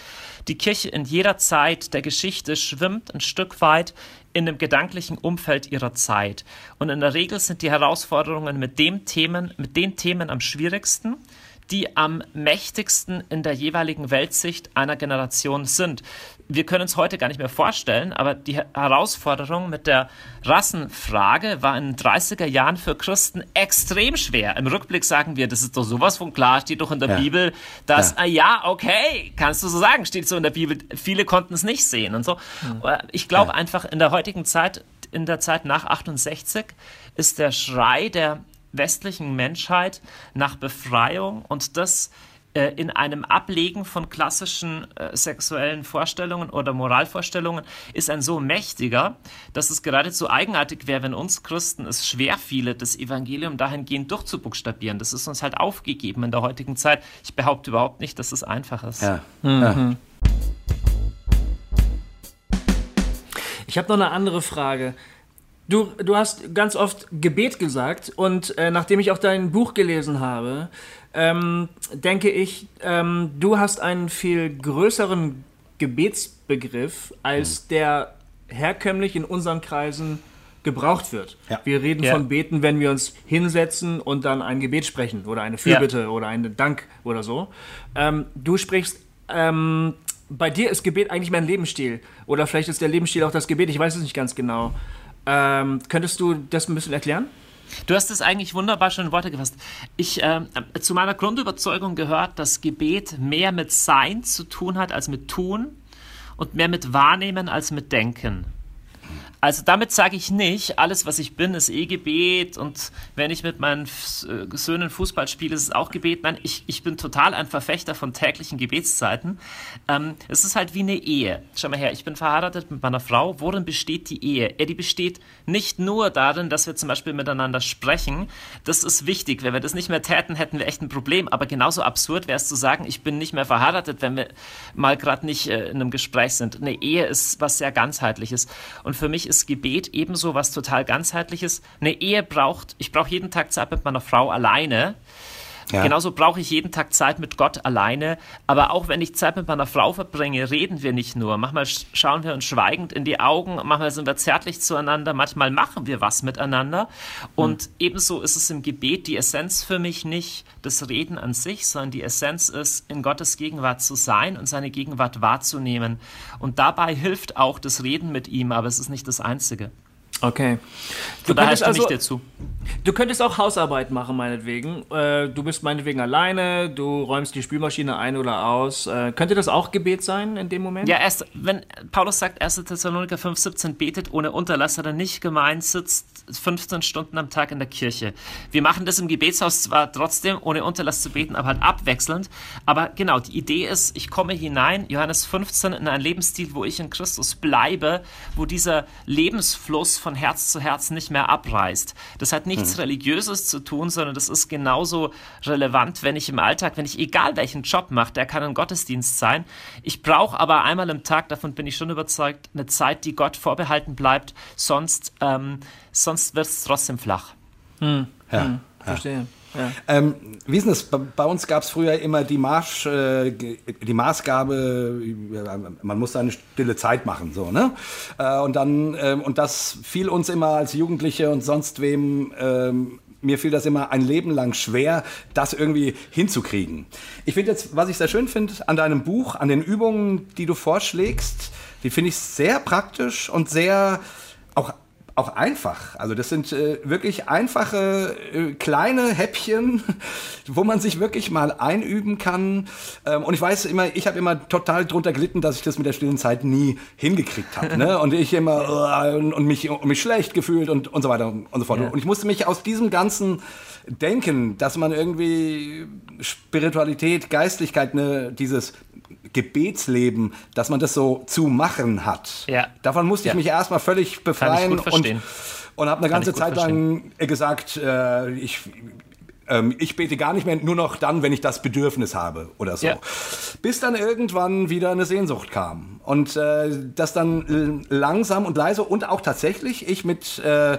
die Kirche in jeder Zeit der Geschichte schwimmt ein Stück weit in dem gedanklichen Umfeld ihrer Zeit. Und in der Regel sind die Herausforderungen mit, dem Themen, mit den Themen am schwierigsten, die am mächtigsten in der jeweiligen Weltsicht einer Generation sind. Wir können uns heute gar nicht mehr vorstellen, aber die Herausforderung mit der Rassenfrage war in den 30er Jahren für Christen extrem schwer. Im Rückblick sagen wir, das ist doch sowas von klar, steht doch in der ja. Bibel, dass, ja. Ah, ja, okay, kannst du so sagen, steht so in der Bibel. Viele konnten es nicht sehen und so. Mhm. Ich glaube ja. einfach, in der heutigen Zeit, in der Zeit nach 68, ist der Schrei der westlichen Menschheit nach Befreiung und das äh, in einem Ablegen von klassischen äh, sexuellen Vorstellungen oder Moralvorstellungen ist ein so mächtiger, dass es geradezu eigenartig wäre, wenn uns Christen es schwer fiele, das Evangelium dahingehend durchzubuchstabieren. Das ist uns halt aufgegeben in der heutigen Zeit. Ich behaupte überhaupt nicht, dass es einfach ist. Ja. Mhm. ja. Ich habe noch eine andere Frage. Du, du hast ganz oft Gebet gesagt und äh, nachdem ich auch dein Buch gelesen habe, ähm, denke ich, ähm, du hast einen viel größeren Gebetsbegriff, als mhm. der herkömmlich in unseren Kreisen gebraucht wird. Ja. Wir reden ja. von Beten, wenn wir uns hinsetzen und dann ein Gebet sprechen oder eine Fürbitte ja. oder einen Dank oder so. Ähm, du sprichst ähm, bei dir ist Gebet eigentlich mein Lebensstil. Oder vielleicht ist der Lebensstil auch das Gebet, ich weiß es nicht ganz genau. Ähm, könntest du das ein bisschen erklären? Du hast es eigentlich wunderbar schon in Worte gefasst. Ich, äh, zu meiner Grundüberzeugung gehört, dass Gebet mehr mit Sein zu tun hat als mit Tun und mehr mit Wahrnehmen als mit Denken. Also damit sage ich nicht, alles, was ich bin, ist eh Gebet und wenn ich mit meinen äh, Söhnen Fußball spiele, ist es auch Gebet. Nein, ich, ich bin total ein Verfechter von täglichen Gebetszeiten. Ähm, es ist halt wie eine Ehe. Schau mal her, ich bin verheiratet mit meiner Frau. Worin besteht die Ehe? Ja, die besteht nicht nur darin, dass wir zum Beispiel miteinander sprechen. Das ist wichtig. Wenn wir das nicht mehr täten, hätten wir echt ein Problem. Aber genauso absurd wäre es zu sagen, ich bin nicht mehr verheiratet, wenn wir mal gerade nicht äh, in einem Gespräch sind. Eine Ehe ist was sehr ganzheitliches. Und für mich ist Gebet ebenso was total ganzheitliches. Eine Ehe braucht, ich brauche jeden Tag Zeit mit meiner Frau alleine. Ja. Genauso brauche ich jeden Tag Zeit mit Gott alleine. Aber auch wenn ich Zeit mit meiner Frau verbringe, reden wir nicht nur. Manchmal schauen wir uns schweigend in die Augen, manchmal sind wir zärtlich zueinander, manchmal machen wir was miteinander. Und hm. ebenso ist es im Gebet die Essenz für mich nicht das Reden an sich, sondern die Essenz ist, in Gottes Gegenwart zu sein und seine Gegenwart wahrzunehmen. Und dabei hilft auch das Reden mit ihm, aber es ist nicht das Einzige. Okay. Du Von könntest also, dazu. Du könntest auch Hausarbeit machen, meinetwegen. Äh, du bist meinetwegen alleine, du räumst die Spülmaschine ein oder aus. Äh, könnte das auch Gebet sein in dem Moment? Ja, erst, wenn Paulus sagt, 1. Thessaloniker 5,17 betet ohne Unterlass, hat er nicht gemeint, sitzt 15 Stunden am Tag in der Kirche. Wir machen das im Gebetshaus zwar trotzdem, ohne Unterlass zu beten, aber halt abwechselnd. Aber genau, die Idee ist, ich komme hinein, Johannes 15, in einen Lebensstil, wo ich in Christus bleibe, wo dieser Lebensfluss von Herz zu Herz nicht mehr abreißt. Das hat nichts hm. Religiöses zu tun, sondern das ist genauso relevant, wenn ich im Alltag, wenn ich egal welchen Job mache, der kann ein Gottesdienst sein. Ich brauche aber einmal im Tag, davon bin ich schon überzeugt, eine Zeit, die Gott vorbehalten bleibt, sonst, ähm, sonst wird es trotzdem flach. Hm. Ja. Hm. Verstehe. Ähm, wie ist das? Bei, uns gab es früher immer die Marsch, äh, die Maßgabe, man muss eine stille Zeit machen, so, ne? Äh, und dann, äh, und das fiel uns immer als Jugendliche und sonst wem, ähm, mir fiel das immer ein Leben lang schwer, das irgendwie hinzukriegen. Ich finde jetzt, was ich sehr schön finde an deinem Buch, an den Übungen, die du vorschlägst, die finde ich sehr praktisch und sehr auch auch einfach. Also das sind äh, wirklich einfache äh, kleine Häppchen, wo man sich wirklich mal einüben kann. Ähm, und ich weiß immer, ich habe immer total drunter gelitten, dass ich das mit der stillen Zeit nie hingekriegt habe. Ne? Und ich immer äh, und, mich, und mich schlecht gefühlt und, und so weiter und so fort. Ja. Und ich musste mich aus diesem ganzen Denken, dass man irgendwie Spiritualität, Geistlichkeit, ne, dieses Gebetsleben, dass man das so zu machen hat. Ja. Davon musste ich ja. mich erstmal völlig befreien und, und habe eine ganze Zeit lang gesagt, äh, ich ähm, ich bete gar nicht mehr, nur noch dann, wenn ich das Bedürfnis habe oder so. Ja. Bis dann irgendwann wieder eine Sehnsucht kam. Und äh, das dann langsam und leise und auch tatsächlich ich mit äh,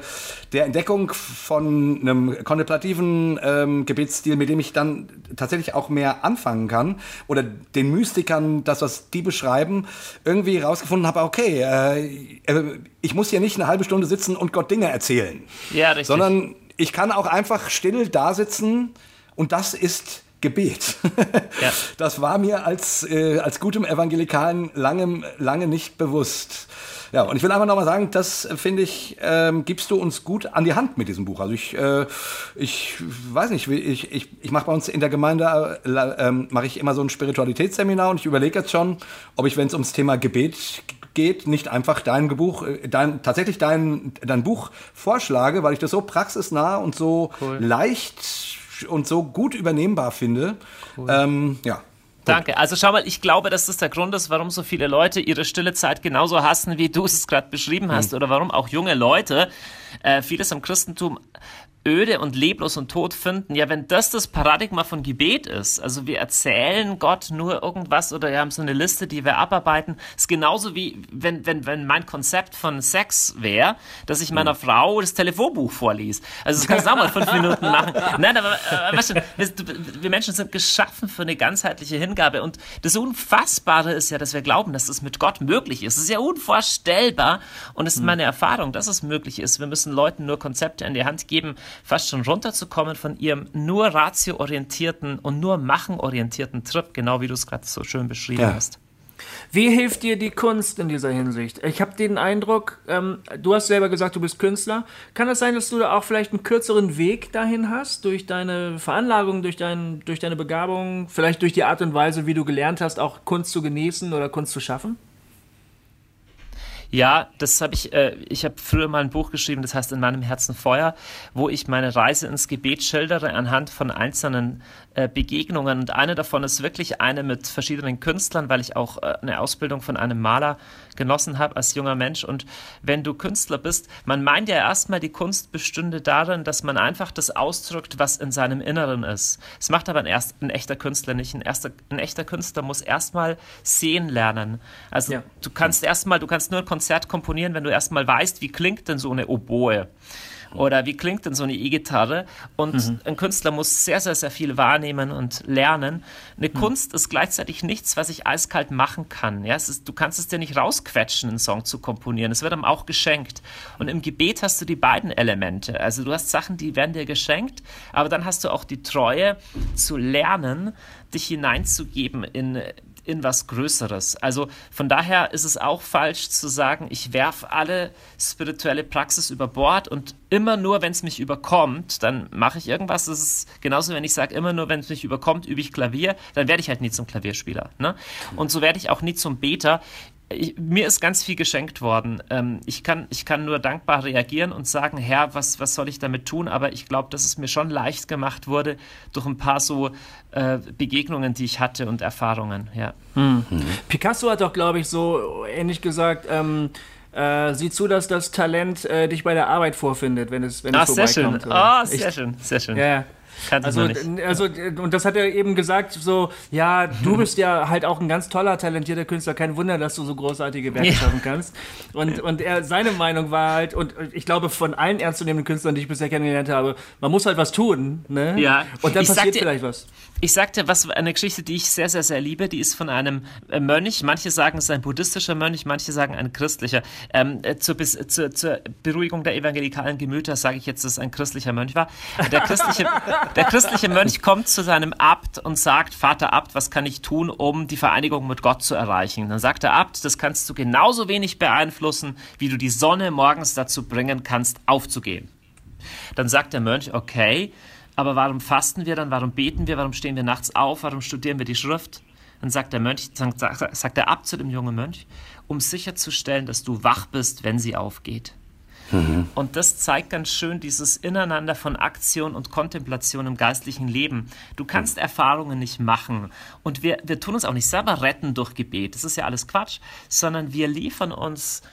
der Entdeckung von einem kontemplativen ähm, Gebetsstil, mit dem ich dann tatsächlich auch mehr anfangen kann, oder den Mystikern, das, was die beschreiben, irgendwie rausgefunden habe, okay, äh, äh, ich muss hier nicht eine halbe Stunde sitzen und Gott Dinge erzählen. Ja, richtig. Sondern ich kann auch einfach still da sitzen und das ist Gebet. ja. Das war mir als, äh, als gutem Evangelikalen lange, lange nicht bewusst. Ja, und ich will einfach nochmal sagen, das finde ich, ähm, gibst du uns gut an die Hand mit diesem Buch. Also ich, äh, ich weiß nicht, ich, ich, ich mache bei uns in der Gemeinde, äh, ähm, mache ich immer so ein Spiritualitätsseminar und ich überlege jetzt schon, ob ich, wenn es ums Thema Gebet geht, nicht einfach dein Buch, äh, dein, tatsächlich dein, dein Buch vorschlage, weil ich das so praxisnah und so cool. leicht und so gut übernehmbar finde. Cool. Ähm, ja. Danke. Also schau mal, ich glaube, dass das der Grund ist, warum so viele Leute ihre stille Zeit genauso hassen, wie du es gerade beschrieben hast, mhm. oder warum auch junge Leute äh, vieles am Christentum öde und leblos und tot finden. Ja, wenn das das Paradigma von Gebet ist, also wir erzählen Gott nur irgendwas oder wir haben so eine Liste, die wir abarbeiten, ist genauso wie wenn, wenn, wenn mein Konzept von Sex wäre, dass ich meiner. Frau das Telefonbuch vorlies. Also das kannst du auch mal fünf Minuten machen. Nein, aber äh, weißt du, wir, wir Menschen sind geschaffen für eine ganzheitliche Hingabe und das Unfassbare ist ja, dass wir glauben, dass das mit Gott möglich ist. Es ist ja unvorstellbar und es ist mhm. meine Erfahrung, dass es möglich ist. Wir müssen Leuten nur Konzepte in die Hand geben, fast schon runterzukommen von ihrem nur ratioorientierten und nur machenorientierten Trip, genau wie du es gerade so schön beschrieben ja. hast. Wie hilft dir die Kunst in dieser Hinsicht? Ich habe den Eindruck, ähm, du hast selber gesagt, du bist Künstler. Kann es das sein, dass du da auch vielleicht einen kürzeren Weg dahin hast, durch deine Veranlagung, durch, dein, durch deine Begabung, vielleicht durch die Art und Weise, wie du gelernt hast, auch Kunst zu genießen oder Kunst zu schaffen? Ja, das habe ich, äh, ich habe früher mal ein Buch geschrieben, das heißt In meinem Herzen Feuer, wo ich meine Reise ins Gebet schildere anhand von einzelnen äh, Begegnungen. Und eine davon ist wirklich eine mit verschiedenen Künstlern, weil ich auch äh, eine Ausbildung von einem Maler genossen habe als junger Mensch. Und wenn du Künstler bist, man meint ja erstmal, die Kunst bestünde darin, dass man einfach das ausdrückt, was in seinem Inneren ist. Es macht aber ein, erst, ein echter Künstler nicht. Ein, erster, ein echter Künstler muss erstmal sehen lernen. Also ja. du kannst erstmal, du kannst nur ein Konzert komponieren, wenn du erstmal weißt, wie klingt denn so eine Oboe. Oder wie klingt denn so eine E-Gitarre? Und mhm. ein Künstler muss sehr, sehr, sehr viel wahrnehmen und lernen. Eine mhm. Kunst ist gleichzeitig nichts, was ich eiskalt machen kann. Ja, ist, du kannst es dir nicht rausquetschen, einen Song zu komponieren. Es wird einem auch geschenkt. Und im Gebet hast du die beiden Elemente. Also du hast Sachen, die werden dir geschenkt, aber dann hast du auch die Treue zu lernen, dich hineinzugeben in in was Größeres. Also von daher ist es auch falsch zu sagen, ich werfe alle spirituelle Praxis über Bord und immer nur, wenn es mich überkommt, dann mache ich irgendwas. Das ist genauso, wenn ich sage, immer nur, wenn es mich überkommt, übe ich Klavier, dann werde ich halt nie zum Klavierspieler. Ne? Und so werde ich auch nie zum Beter ich, mir ist ganz viel geschenkt worden. Ähm, ich, kann, ich kann nur dankbar reagieren und sagen, Herr, was, was soll ich damit tun? Aber ich glaube, dass es mir schon leicht gemacht wurde durch ein paar so äh, Begegnungen, die ich hatte und Erfahrungen. Ja. Hm. Mhm. Picasso hat doch, glaube ich, so ähnlich gesagt, ähm, äh, sieh zu, dass das Talent äh, dich bei der Arbeit vorfindet, wenn es, wenn ah, es vorbeikommt. Sehr schön. Ah, sehr schön, sehr schön. Ja, also, also, und das hat er eben gesagt, so, ja, du bist ja halt auch ein ganz toller, talentierter Künstler. Kein Wunder, dass du so großartige Werke ja. schaffen kannst. Und, und er, seine Meinung war halt, und ich glaube, von allen ernstzunehmenden Künstlern, die ich bisher kennengelernt habe, man muss halt was tun, ne? Ja. Und dann ich passiert dir, vielleicht was. Ich sagte, was eine Geschichte, die ich sehr, sehr, sehr liebe, die ist von einem äh, Mönch. Manche sagen, es ist ein buddhistischer Mönch, manche sagen ein christlicher. Ähm, äh, zur, zur, zur, Beruhigung der evangelikalen Gemüter sage ich jetzt, dass es ein christlicher Mönch war. Der christliche, Der christliche Mönch kommt zu seinem Abt und sagt, Vater Abt, was kann ich tun, um die Vereinigung mit Gott zu erreichen? Dann sagt der Abt, das kannst du genauso wenig beeinflussen, wie du die Sonne morgens dazu bringen kannst, aufzugehen. Dann sagt der Mönch, okay, aber warum fasten wir dann? Warum beten wir? Warum stehen wir nachts auf? Warum studieren wir die Schrift? Dann sagt der Mönch, sagt der Abt zu dem jungen Mönch, um sicherzustellen, dass du wach bist, wenn sie aufgeht. Mhm. Und das zeigt ganz schön dieses Ineinander von Aktion und Kontemplation im geistlichen Leben. Du kannst mhm. Erfahrungen nicht machen. Und wir, wir tun uns auch nicht selber retten durch Gebet. Das ist ja alles Quatsch, sondern wir liefern uns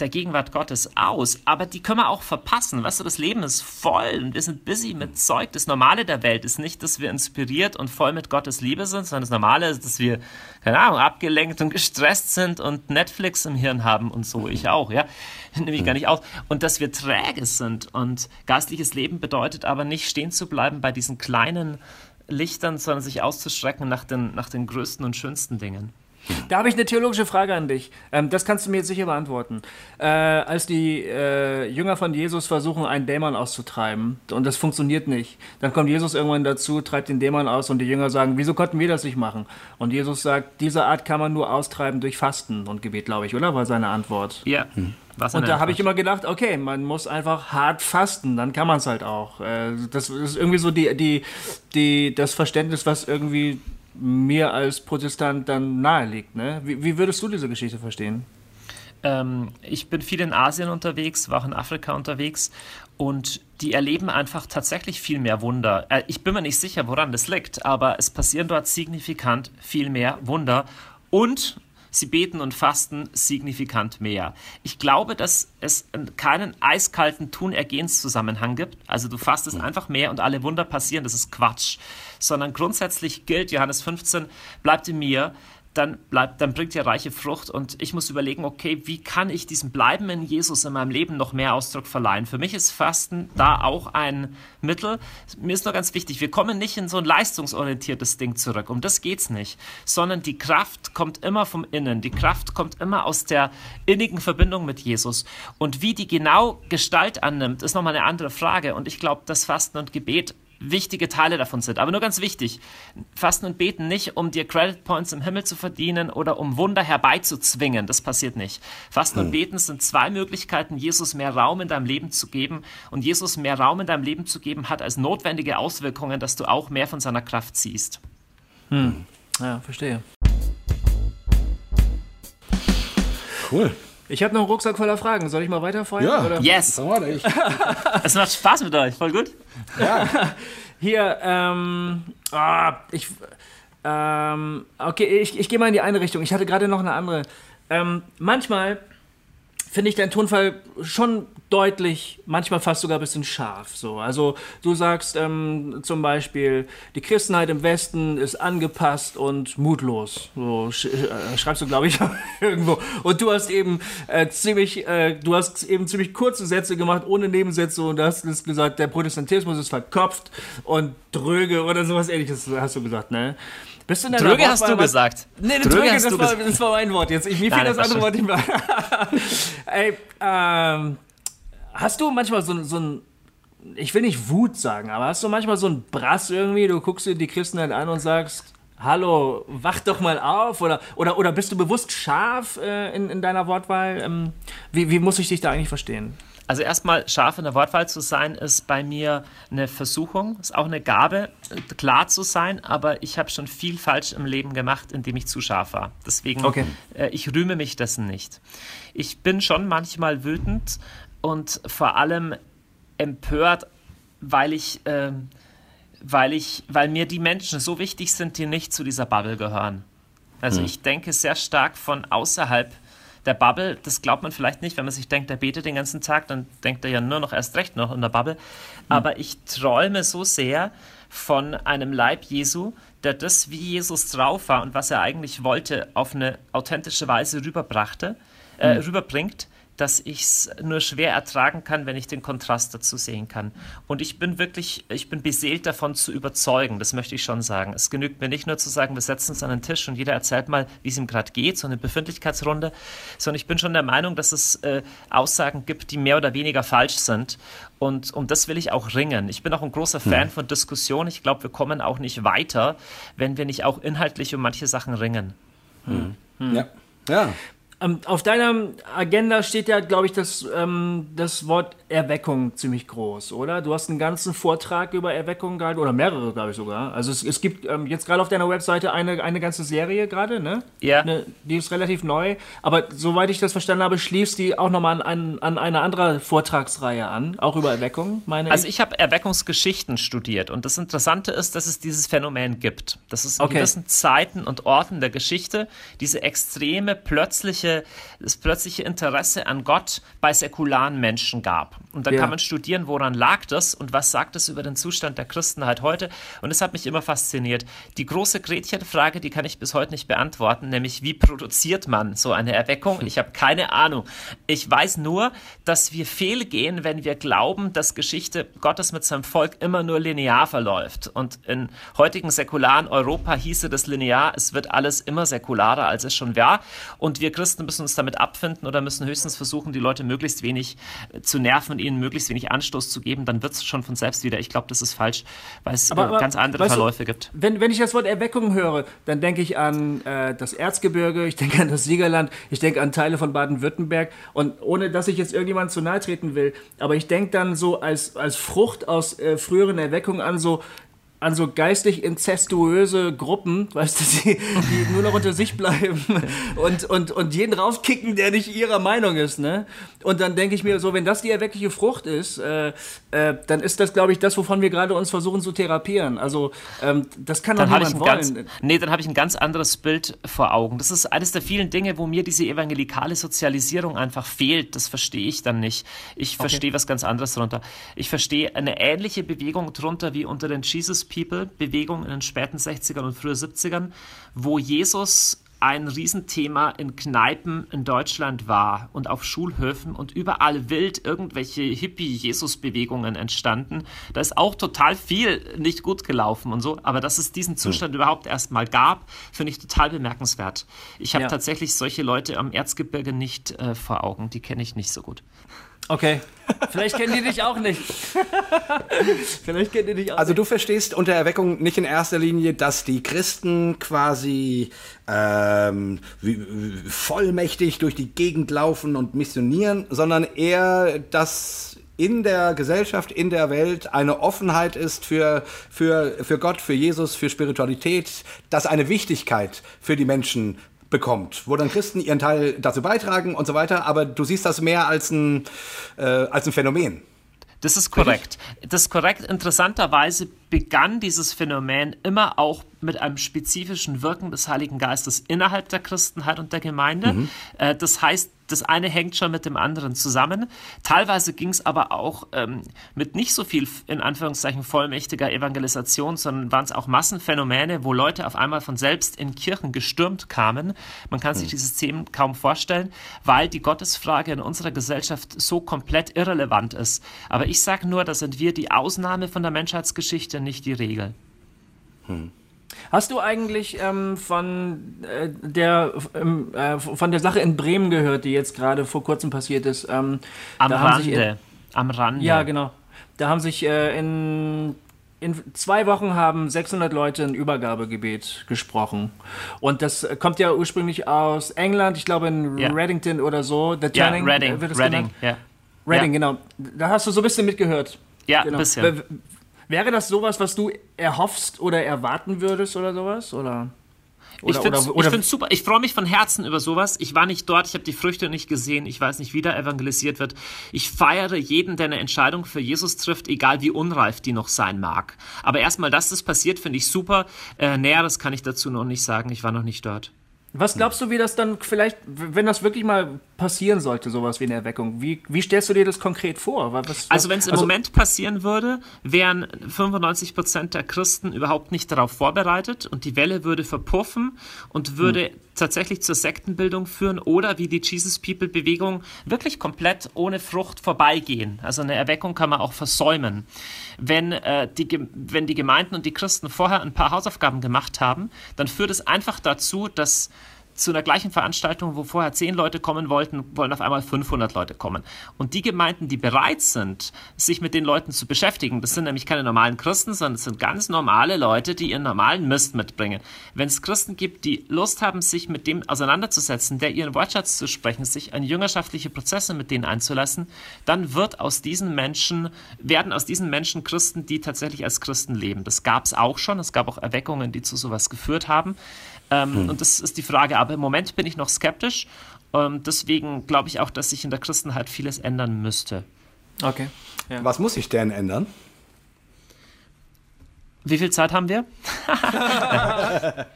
der Gegenwart Gottes aus, aber die können wir auch verpassen. Weißt du, das Leben ist voll und wir sind busy mit Zeug. Das Normale der Welt ist nicht, dass wir inspiriert und voll mit Gottes Liebe sind, sondern das Normale ist, dass wir, keine Ahnung, abgelenkt und gestresst sind und Netflix im Hirn haben und so. Ich auch, ja. Nehme ich gar nicht aus. Und dass wir träge sind. Und geistliches Leben bedeutet aber nicht stehen zu bleiben bei diesen kleinen Lichtern, sondern sich auszustrecken nach den, nach den größten und schönsten Dingen. Da habe ich eine theologische Frage an dich. Ähm, das kannst du mir jetzt sicher beantworten. Äh, als die äh, Jünger von Jesus versuchen, einen Dämon auszutreiben und das funktioniert nicht, dann kommt Jesus irgendwann dazu, treibt den Dämon aus und die Jünger sagen, wieso konnten wir das nicht machen? Und Jesus sagt, diese Art kann man nur austreiben durch Fasten und Gebet, glaube ich, oder? War seine Antwort. Ja. Hm. und da habe ich immer gedacht, okay, man muss einfach hart fasten, dann kann man es halt auch. Äh, das ist irgendwie so die, die, die, das Verständnis, was irgendwie mir als Protestant dann nahe liegt. Ne? Wie, wie würdest du diese Geschichte verstehen? Ähm, ich bin viel in Asien unterwegs, war auch in Afrika unterwegs und die erleben einfach tatsächlich viel mehr Wunder. Äh, ich bin mir nicht sicher, woran das liegt, aber es passieren dort signifikant viel mehr Wunder und sie beten und fasten signifikant mehr. Ich glaube, dass es keinen eiskalten Tun-Ergehens-Zusammenhang gibt. Also du fastest einfach mehr und alle Wunder passieren, das ist Quatsch. Sondern grundsätzlich gilt, Johannes 15, bleibt in mir, dann, bleibt, dann bringt ihr reiche Frucht. Und ich muss überlegen, okay, wie kann ich diesem Bleiben in Jesus in meinem Leben noch mehr Ausdruck verleihen? Für mich ist Fasten da auch ein Mittel. Mir ist nur ganz wichtig, wir kommen nicht in so ein leistungsorientiertes Ding zurück. Um das geht es nicht. Sondern die Kraft kommt immer vom Innen. Die Kraft kommt immer aus der innigen Verbindung mit Jesus. Und wie die genau Gestalt annimmt, ist nochmal eine andere Frage. Und ich glaube, dass Fasten und Gebet wichtige Teile davon sind. Aber nur ganz wichtig, Fasten und Beten nicht, um dir Credit Points im Himmel zu verdienen oder um Wunder herbeizuzwingen. Das passiert nicht. Fasten hm. und Beten sind zwei Möglichkeiten, Jesus mehr Raum in deinem Leben zu geben. Und Jesus mehr Raum in deinem Leben zu geben, hat als notwendige Auswirkungen, dass du auch mehr von seiner Kraft ziehst. Hm. Ja, verstehe. Cool. Ich habe noch einen Rucksack voller Fragen. Soll ich mal weiterfeuern? Ja, oder? yes. Es macht Spaß mit euch. Voll gut. Ja. Hier, ähm, ah, ich, ähm, okay, ich, ich gehe mal in die eine Richtung. Ich hatte gerade noch eine andere. Ähm, manchmal finde ich deinen Tonfall schon deutlich, manchmal fast sogar ein bisschen scharf. So. Also du sagst ähm, zum Beispiel, die Christenheit im Westen ist angepasst und mutlos. So sch äh, schreibst du, glaube ich, irgendwo. Und du hast eben äh, ziemlich, äh, du hast eben ziemlich kurze Sätze gemacht, ohne Nebensätze und hast gesagt, der Protestantismus ist verkopft und dröge oder sowas ähnliches hast du gesagt, ne? Bist du in deiner Dröge hast du gesagt. Nee, Dröge, Dröge das, war, das war mein Wort jetzt. Ich, mir fiel das andere Wort nicht mehr. Ey, ähm, hast du manchmal so, so ein, ich will nicht Wut sagen, aber hast du manchmal so ein Brass irgendwie, du guckst dir die Christenheit an und sagst, hallo, wach doch mal auf oder, oder, oder bist du bewusst scharf äh, in, in deiner Wortwahl? Ähm, wie, wie muss ich dich da eigentlich verstehen? Also erstmal scharf in der Wortwahl zu sein, ist bei mir eine Versuchung, ist auch eine Gabe, klar zu sein, aber ich habe schon viel falsch im Leben gemacht, indem ich zu scharf war. Deswegen, okay. äh, ich rühme mich dessen nicht. Ich bin schon manchmal wütend und vor allem empört, weil ich, äh, weil ich, weil mir die Menschen so wichtig sind, die nicht zu dieser Bubble gehören. Also hm. ich denke sehr stark von außerhalb der Bubble, das glaubt man vielleicht nicht, wenn man sich denkt, der betet den ganzen Tag, dann denkt er ja nur noch erst recht noch in der Bubble. Mhm. Aber ich träume so sehr von einem Leib Jesu, der das, wie Jesus drauf war und was er eigentlich wollte, auf eine authentische Weise rüberbrachte, äh, mhm. rüberbringt, dass ich es nur schwer ertragen kann, wenn ich den Kontrast dazu sehen kann. Und ich bin wirklich, ich bin beseelt davon zu überzeugen, das möchte ich schon sagen. Es genügt mir nicht nur zu sagen, wir setzen uns an den Tisch und jeder erzählt mal, wie es ihm gerade geht, so eine Befindlichkeitsrunde, sondern ich bin schon der Meinung, dass es äh, Aussagen gibt, die mehr oder weniger falsch sind. Und um das will ich auch ringen. Ich bin auch ein großer Fan hm. von Diskussion. Ich glaube, wir kommen auch nicht weiter, wenn wir nicht auch inhaltlich um manche Sachen ringen. Hm. Hm. Ja. Ja. Ähm, auf deiner Agenda steht ja, glaube ich, das, ähm, das Wort Erweckung ziemlich groß, oder? Du hast einen ganzen Vortrag über Erweckung gehalten, oder mehrere, glaube ich sogar. Also es, es gibt ähm, jetzt gerade auf deiner Webseite eine, eine ganze Serie gerade, ne? Ja. Ne, die ist relativ neu, aber soweit ich das verstanden habe, schließt die auch nochmal an, an eine andere Vortragsreihe an, auch über Erweckung, meine Also ich, ich habe Erweckungsgeschichten studiert und das Interessante ist, dass es dieses Phänomen gibt. Dass es in okay. gewissen Zeiten und Orten der Geschichte diese extreme, plötzliche das plötzliche Interesse an Gott bei säkularen Menschen gab. Und dann ja. kann man studieren, woran lag das und was sagt es über den Zustand der Christenheit heute. Und das hat mich immer fasziniert. Die große Gretchenfrage, die kann ich bis heute nicht beantworten, nämlich wie produziert man so eine Erweckung? Ich habe keine Ahnung. Ich weiß nur, dass wir fehlgehen, wenn wir glauben, dass Geschichte Gottes mit seinem Volk immer nur linear verläuft. Und in heutigen säkularen Europa hieße das linear, es wird alles immer säkularer, als es schon war. Und wir Christen müssen uns damit abfinden oder müssen höchstens versuchen, die Leute möglichst wenig zu nerven ihnen möglichst wenig Anstoß zu geben, dann wird es schon von selbst wieder. Ich glaube, das ist falsch, weil es aber, äh, aber, ganz andere Verläufe du, gibt. Wenn, wenn ich das Wort Erweckung höre, dann denke ich an äh, das Erzgebirge, ich denke an das Siegerland, ich denke an Teile von Baden-Württemberg und ohne, dass ich jetzt irgendjemand zu nahe treten will, aber ich denke dann so als, als Frucht aus äh, früheren Erweckungen an so an so geistig inzestuöse Gruppen, weißt du, die, die nur noch unter sich bleiben und, und, und jeden rauskicken, der nicht ihrer Meinung ist, ne? Und dann denke ich mir so, wenn das die erweckliche Frucht ist, äh, äh, dann ist das, glaube ich, das, wovon wir gerade uns versuchen zu therapieren. Also ähm, das kann doch niemand wollen. Ganz, nee, dann habe ich ein ganz anderes Bild vor Augen. Das ist eines der vielen Dinge, wo mir diese evangelikale Sozialisierung einfach fehlt. Das verstehe ich dann nicht. Ich okay. verstehe was ganz anderes darunter. Ich verstehe eine ähnliche Bewegung darunter wie unter den Jesus People-Bewegung in den späten 60ern und frühen 70ern, wo Jesus ein Riesenthema in Kneipen in Deutschland war und auf Schulhöfen und überall wild irgendwelche Hippie-Jesus-Bewegungen entstanden. Da ist auch total viel nicht gut gelaufen und so, aber dass es diesen Zustand hm. überhaupt erstmal gab, finde ich total bemerkenswert. Ich habe ja. tatsächlich solche Leute am Erzgebirge nicht äh, vor Augen, die kenne ich nicht so gut. Okay. Vielleicht kennen die dich auch nicht. Vielleicht kennen die dich auch Also nicht. du verstehst unter Erweckung nicht in erster Linie, dass die Christen quasi ähm, vollmächtig durch die Gegend laufen und missionieren, sondern eher, dass in der Gesellschaft, in der Welt eine Offenheit ist für, für, für Gott, für Jesus, für Spiritualität, dass eine Wichtigkeit für die Menschen bekommt, wo dann Christen ihren Teil dazu beitragen und so weiter, aber du siehst das mehr als ein, äh, als ein Phänomen. Das ist korrekt. Das ist korrekt. Interessanterweise begann dieses Phänomen immer auch mit einem spezifischen Wirken des Heiligen Geistes innerhalb der Christenheit und der Gemeinde. Mhm. Äh, das heißt, das eine hängt schon mit dem anderen zusammen. Teilweise ging es aber auch ähm, mit nicht so viel, in Anführungszeichen, vollmächtiger Evangelisation, sondern waren es auch Massenphänomene, wo Leute auf einmal von selbst in Kirchen gestürmt kamen. Man kann sich mhm. dieses Themen kaum vorstellen, weil die Gottesfrage in unserer Gesellschaft so komplett irrelevant ist. Aber ich sage nur, da sind wir die Ausnahme von der Menschheitsgeschichte, nicht die Regel. Hm. Hast du eigentlich ähm, von, äh, der, ähm, äh, von der Sache in Bremen gehört, die jetzt gerade vor kurzem passiert ist? Ähm, Am Rande. In, Am Rande. Ja, genau. Da haben sich äh, in, in zwei Wochen haben 600 Leute ein Übergabegebet gesprochen. Und das kommt ja ursprünglich aus England, ich glaube in ja. Reddington oder so. The ja, Reading, wird es Reading, ja. Reading, ja. genau. Da hast du so ein bisschen mitgehört. Ja, genau. ein bisschen. Wäre das sowas, was du erhoffst oder erwarten würdest oder sowas? Oder? Oder, ich finde es super. Ich freue mich von Herzen über sowas. Ich war nicht dort, ich habe die Früchte nicht gesehen. Ich weiß nicht, wie da evangelisiert wird. Ich feiere jeden, der eine Entscheidung für Jesus trifft, egal wie unreif die noch sein mag. Aber erstmal, dass das passiert, finde ich super. Äh, Näheres kann ich dazu noch nicht sagen. Ich war noch nicht dort. Was glaubst du, wie das dann vielleicht, wenn das wirklich mal passieren sollte, sowas wie eine Erweckung? Wie, wie stellst du dir das konkret vor? Was, also wenn es im also, Moment passieren würde, wären 95 Prozent der Christen überhaupt nicht darauf vorbereitet und die Welle würde verpuffen und würde hm. tatsächlich zur Sektenbildung führen oder wie die Jesus People Bewegung wirklich komplett ohne Frucht vorbeigehen. Also eine Erweckung kann man auch versäumen. Wenn, äh, die, wenn die Gemeinden und die Christen vorher ein paar Hausaufgaben gemacht haben, dann führt es einfach dazu, dass zu einer gleichen Veranstaltung, wo vorher zehn Leute kommen wollten, wollen auf einmal 500 Leute kommen. Und die Gemeinden, die bereit sind, sich mit den Leuten zu beschäftigen, das sind nämlich keine normalen Christen, sondern es sind ganz normale Leute, die ihren normalen Mist mitbringen. Wenn es Christen gibt, die Lust haben, sich mit dem auseinanderzusetzen, der ihren Wortschatz zu sprechen, sich an jüngerschaftliche Prozesse mit denen einzulassen, dann wird aus diesen Menschen, werden aus diesen Menschen Christen, die tatsächlich als Christen leben. Das gab es auch schon. Es gab auch Erweckungen, die zu sowas geführt haben. Ähm, hm. Und das ist die Frage. Aber im Moment bin ich noch skeptisch. Ähm, deswegen glaube ich auch, dass sich in der Christenheit vieles ändern müsste. Okay. Ja. Was muss sich denn ändern? Wie viel Zeit haben wir?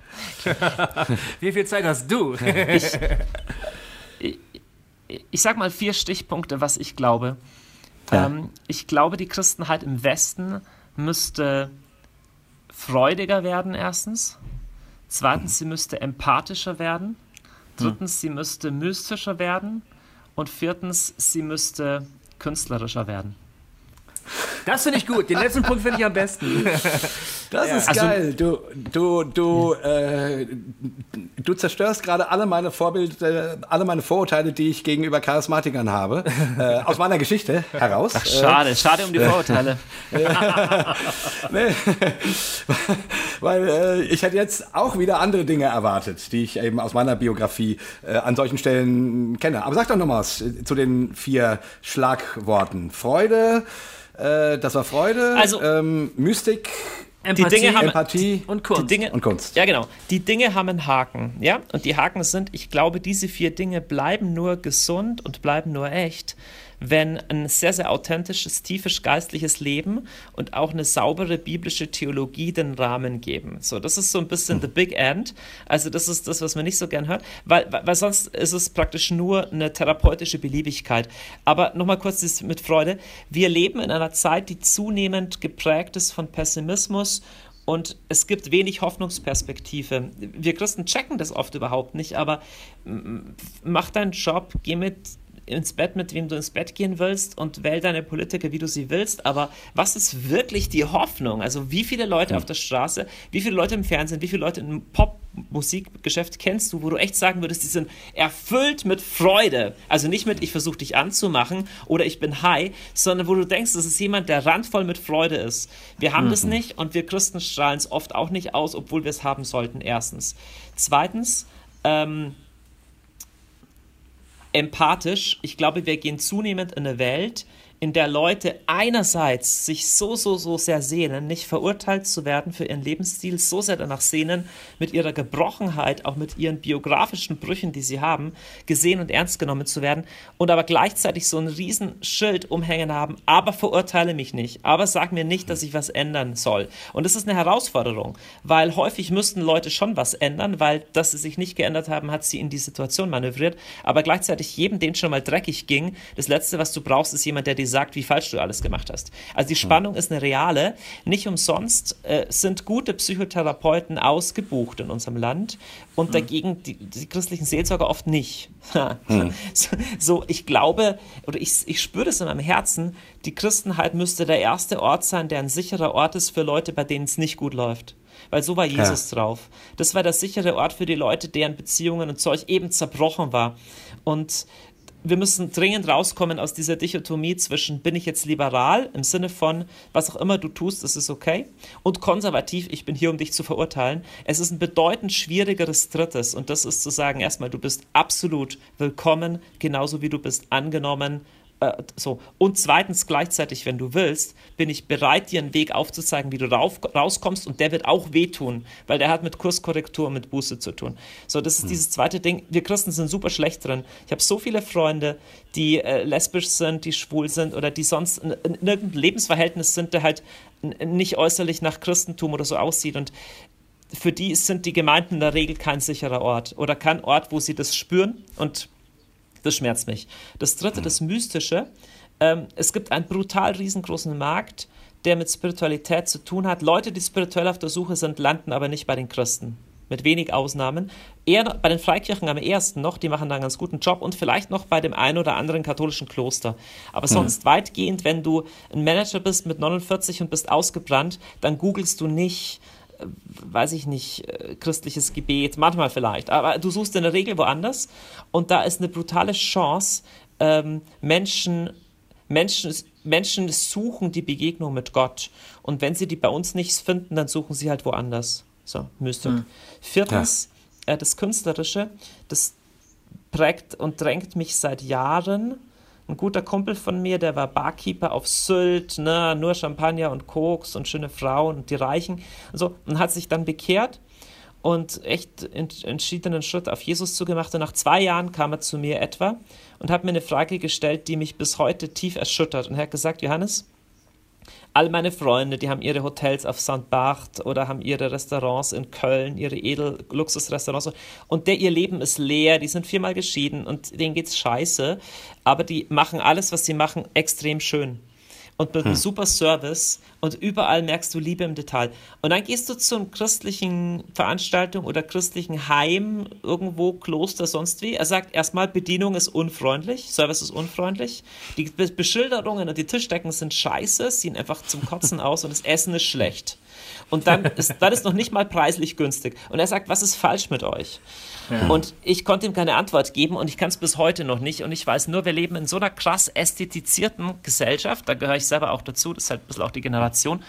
Wie viel Zeit hast du? ich, ich, ich sag mal vier Stichpunkte, was ich glaube. Ja. Ähm, ich glaube, die Christenheit im Westen müsste freudiger werden, erstens. Zweitens, sie müsste empathischer werden. Drittens, sie müsste mystischer werden. Und viertens, sie müsste künstlerischer werden. Das finde ich gut. Den letzten Punkt finde ich am besten. Das ja. ist also, geil. Du, du, du, äh, du zerstörst gerade alle meine Vorbilder, alle meine Vorurteile, die ich gegenüber Charismatikern habe, äh, aus meiner Geschichte heraus. Ach, schade, äh, schade um die Vorurteile. nee, weil äh, ich hätte jetzt auch wieder andere Dinge erwartet, die ich eben aus meiner Biografie äh, an solchen Stellen kenne. Aber sag doch noch mal was zu den vier Schlagworten. Freude, äh, das war Freude, also, ähm, Mystik, Empathie, die Dinge haben, Empathie und Kunst. Die Dinge, und Kunst. Ja, genau. Die Dinge haben einen Haken. Ja? Und die Haken sind, ich glaube, diese vier Dinge bleiben nur gesund und bleiben nur echt, wenn ein sehr, sehr authentisches, tiefes geistliches Leben und auch eine saubere biblische Theologie den Rahmen geben. So, das ist so ein bisschen the big end. Also das ist das, was man nicht so gern hört, weil, weil sonst ist es praktisch nur eine therapeutische Beliebigkeit. Aber nochmal kurz das mit Freude. Wir leben in einer Zeit, die zunehmend geprägt ist von Pessimismus und es gibt wenig Hoffnungsperspektive. Wir Christen checken das oft überhaupt nicht, aber mach deinen Job, geh mit ins Bett, mit wem du ins Bett gehen willst und wähl deine Politiker, wie du sie willst. Aber was ist wirklich die Hoffnung? Also wie viele Leute auf der Straße, wie viele Leute im Fernsehen, wie viele Leute im Popmusikgeschäft kennst du, wo du echt sagen würdest, die sind erfüllt mit Freude. Also nicht mit, ich versuche dich anzumachen oder ich bin high, sondern wo du denkst, das ist jemand, der randvoll mit Freude ist. Wir haben mhm. das nicht und wir Christen strahlen es oft auch nicht aus, obwohl wir es haben sollten, erstens. Zweitens, ähm, empathisch. Ich glaube, wir gehen zunehmend in eine Welt, in der Leute einerseits sich so, so, so sehr sehnen, nicht verurteilt zu werden für ihren Lebensstil, so sehr danach sehnen, mit ihrer Gebrochenheit, auch mit ihren biografischen Brüchen, die sie haben, gesehen und ernst genommen zu werden und aber gleichzeitig so ein Riesenschild umhängen haben, aber verurteile mich nicht, aber sag mir nicht, dass ich was ändern soll. Und das ist eine Herausforderung, weil häufig müssten Leute schon was ändern, weil dass sie sich nicht geändert haben, hat sie in die Situation manövriert, aber gleichzeitig jedem, den schon mal dreckig ging, das Letzte, was du brauchst, ist jemand, der die sagt, wie falsch du alles gemacht hast. Also die Spannung ist eine reale. Nicht umsonst äh, sind gute Psychotherapeuten ausgebucht in unserem Land und dagegen die, die christlichen Seelsorger oft nicht. hm. so, so, ich glaube, oder ich, ich spüre das in meinem Herzen, die Christenheit müsste der erste Ort sein, der ein sicherer Ort ist für Leute, bei denen es nicht gut läuft weil so war Jesus ja. drauf. Das war der sichere Ort für die Leute, deren Beziehungen und Zeug eben zerbrochen war. Und wir müssen dringend rauskommen aus dieser Dichotomie zwischen bin ich jetzt liberal im Sinne von was auch immer du tust, das ist okay und konservativ, ich bin hier, um dich zu verurteilen. Es ist ein bedeutend schwierigeres Drittes und das ist zu sagen, erstmal, du bist absolut willkommen, genauso wie du bist angenommen, äh, so. Und zweitens, gleichzeitig, wenn du willst, bin ich bereit, dir einen Weg aufzuzeigen, wie du rauf, rauskommst und der wird auch wehtun, weil der hat mit Kurskorrektur und mit Buße zu tun. So, das ist hm. dieses zweite Ding. Wir Christen sind super schlecht drin. Ich habe so viele Freunde, die äh, lesbisch sind, die schwul sind oder die sonst in, in irgendeinem Lebensverhältnis sind, der halt nicht äußerlich nach Christentum oder so aussieht und für die sind die Gemeinden in der Regel kein sicherer Ort oder kein Ort, wo sie das spüren und Das schmerzt mich. Das dritte, das Mystische. Ähm, es gibt einen brutal riesengroßen Markt, der mit Spiritualität zu tun hat. Leute, die spirituell auf der Suche sind, landen aber nicht bei den Christen. Mit wenig Ausnahmen. Eher bei den Freikirchen am ersten noch, die machen da einen ganz guten Job und vielleicht noch bei dem einen oder anderen katholischen Kloster. Aber mhm. sonst weitgehend, wenn du ein Manager bist mit 49 und bist ausgebrannt, dann googelst du nicht, weiß ich nicht, äh, christliches Gebet, manchmal vielleicht, aber du suchst in der Regel woanders und da ist eine brutale Chance, ähm, Menschen, Menschen Menschen suchen die Begegnung mit Gott. Und wenn sie die bei uns nicht finden, dann suchen sie halt woanders. So, Mystik. Hm. Viertens, ja. äh, das Künstlerische, das prägt und drängt mich seit Jahren. Ein guter Kumpel von mir, der war Barkeeper auf Sylt, ne, nur Champagner und Koks und schöne Frauen und die Reichen und so, und hat sich dann bekehrt und echt entschiedenen Schritt auf Jesus zugemacht. Und nach zwei Jahren kam er zu mir etwa und hat mir eine Frage gestellt, die mich bis heute tief erschüttert. Und er hat gesagt, Johannes, all meine Freunde, die haben ihre Hotels auf St. Barth oder haben ihre Restaurants in Köln, ihre Edel-Luxusrestaurants und der ihr Leben ist leer, die sind viermal geschieden und denen geht's scheiße, aber die machen alles, was sie machen, extrem schön und mit einem hm. super Service und überall merkst du Liebe im Detail. Und dann gehst du zum christlichen Veranstaltung oder christlichen Heim, irgendwo, Kloster, sonst wie. Er sagt erstmal, Bedienung ist unfreundlich, Service ist unfreundlich, die Beschilderungen und die Tischdecken sind scheiße, sehen einfach zum Kotzen aus und das Essen ist schlecht. Und dann ist, dann ist noch nicht mal preislich günstig. Und er sagt, was ist falsch mit euch? Und ich konnte ihm keine Antwort geben und ich kann es bis heute noch nicht. Und ich weiß nur, wir leben in so einer krass ästhetizierten Gesellschaft, da gehöre ich selber auch dazu, das ist halt ein bisschen auch die Generation.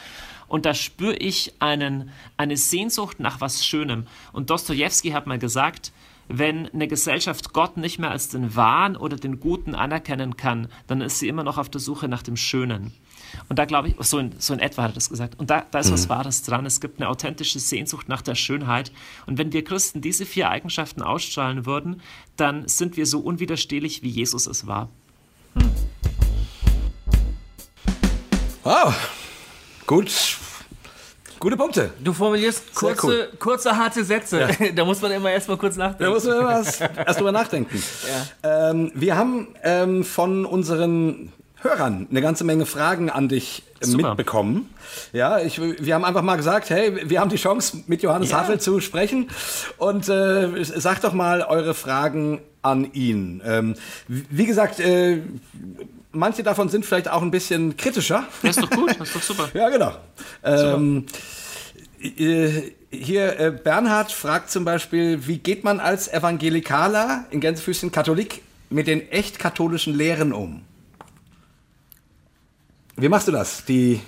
Und da spüre ich einen, eine Sehnsucht nach was Schönem. Und Dostoevsky hat mal gesagt, wenn eine Gesellschaft Gott nicht mehr als den Wahren oder den Guten anerkennen kann, dann ist sie immer noch auf der Suche nach dem Schönen. Und da glaube ich, so in, so in etwa hat er das gesagt. Und da, da ist mhm. was Wahres dran. Es gibt eine authentische Sehnsucht nach der Schönheit. Und wenn wir Christen diese vier Eigenschaften ausstrahlen würden, dann sind wir so unwiderstehlich, wie Jesus es war. Hm. Wow, gut. Gute Punkte. Du formulierst kurze, cool. kurze harte Sätze. Ja. da muss man immer erstmal kurz nachdenken. Da muss man immer erst, erst drüber nachdenken. Ja. Ähm, wir haben ähm, von unseren Hörern eine ganze Menge Fragen an dich äh, Super. mitbekommen. Ja, ich, wir haben einfach mal gesagt, hey, wir haben die Chance, mit Johannes ja. Hafel zu sprechen. Und äh, sagt doch mal eure Fragen an ihn. Ähm, wie gesagt, äh, manche davon sind vielleicht auch ein bisschen kritischer. Das ist doch gut, das ist doch super. ja, genau. Ähm, äh, hier, äh, Bernhard fragt zum Beispiel, wie geht man als Evangelikaler, in Gänsefüßchen Katholik, mit den echt katholischen Lehren um? Wie machst du das? Die,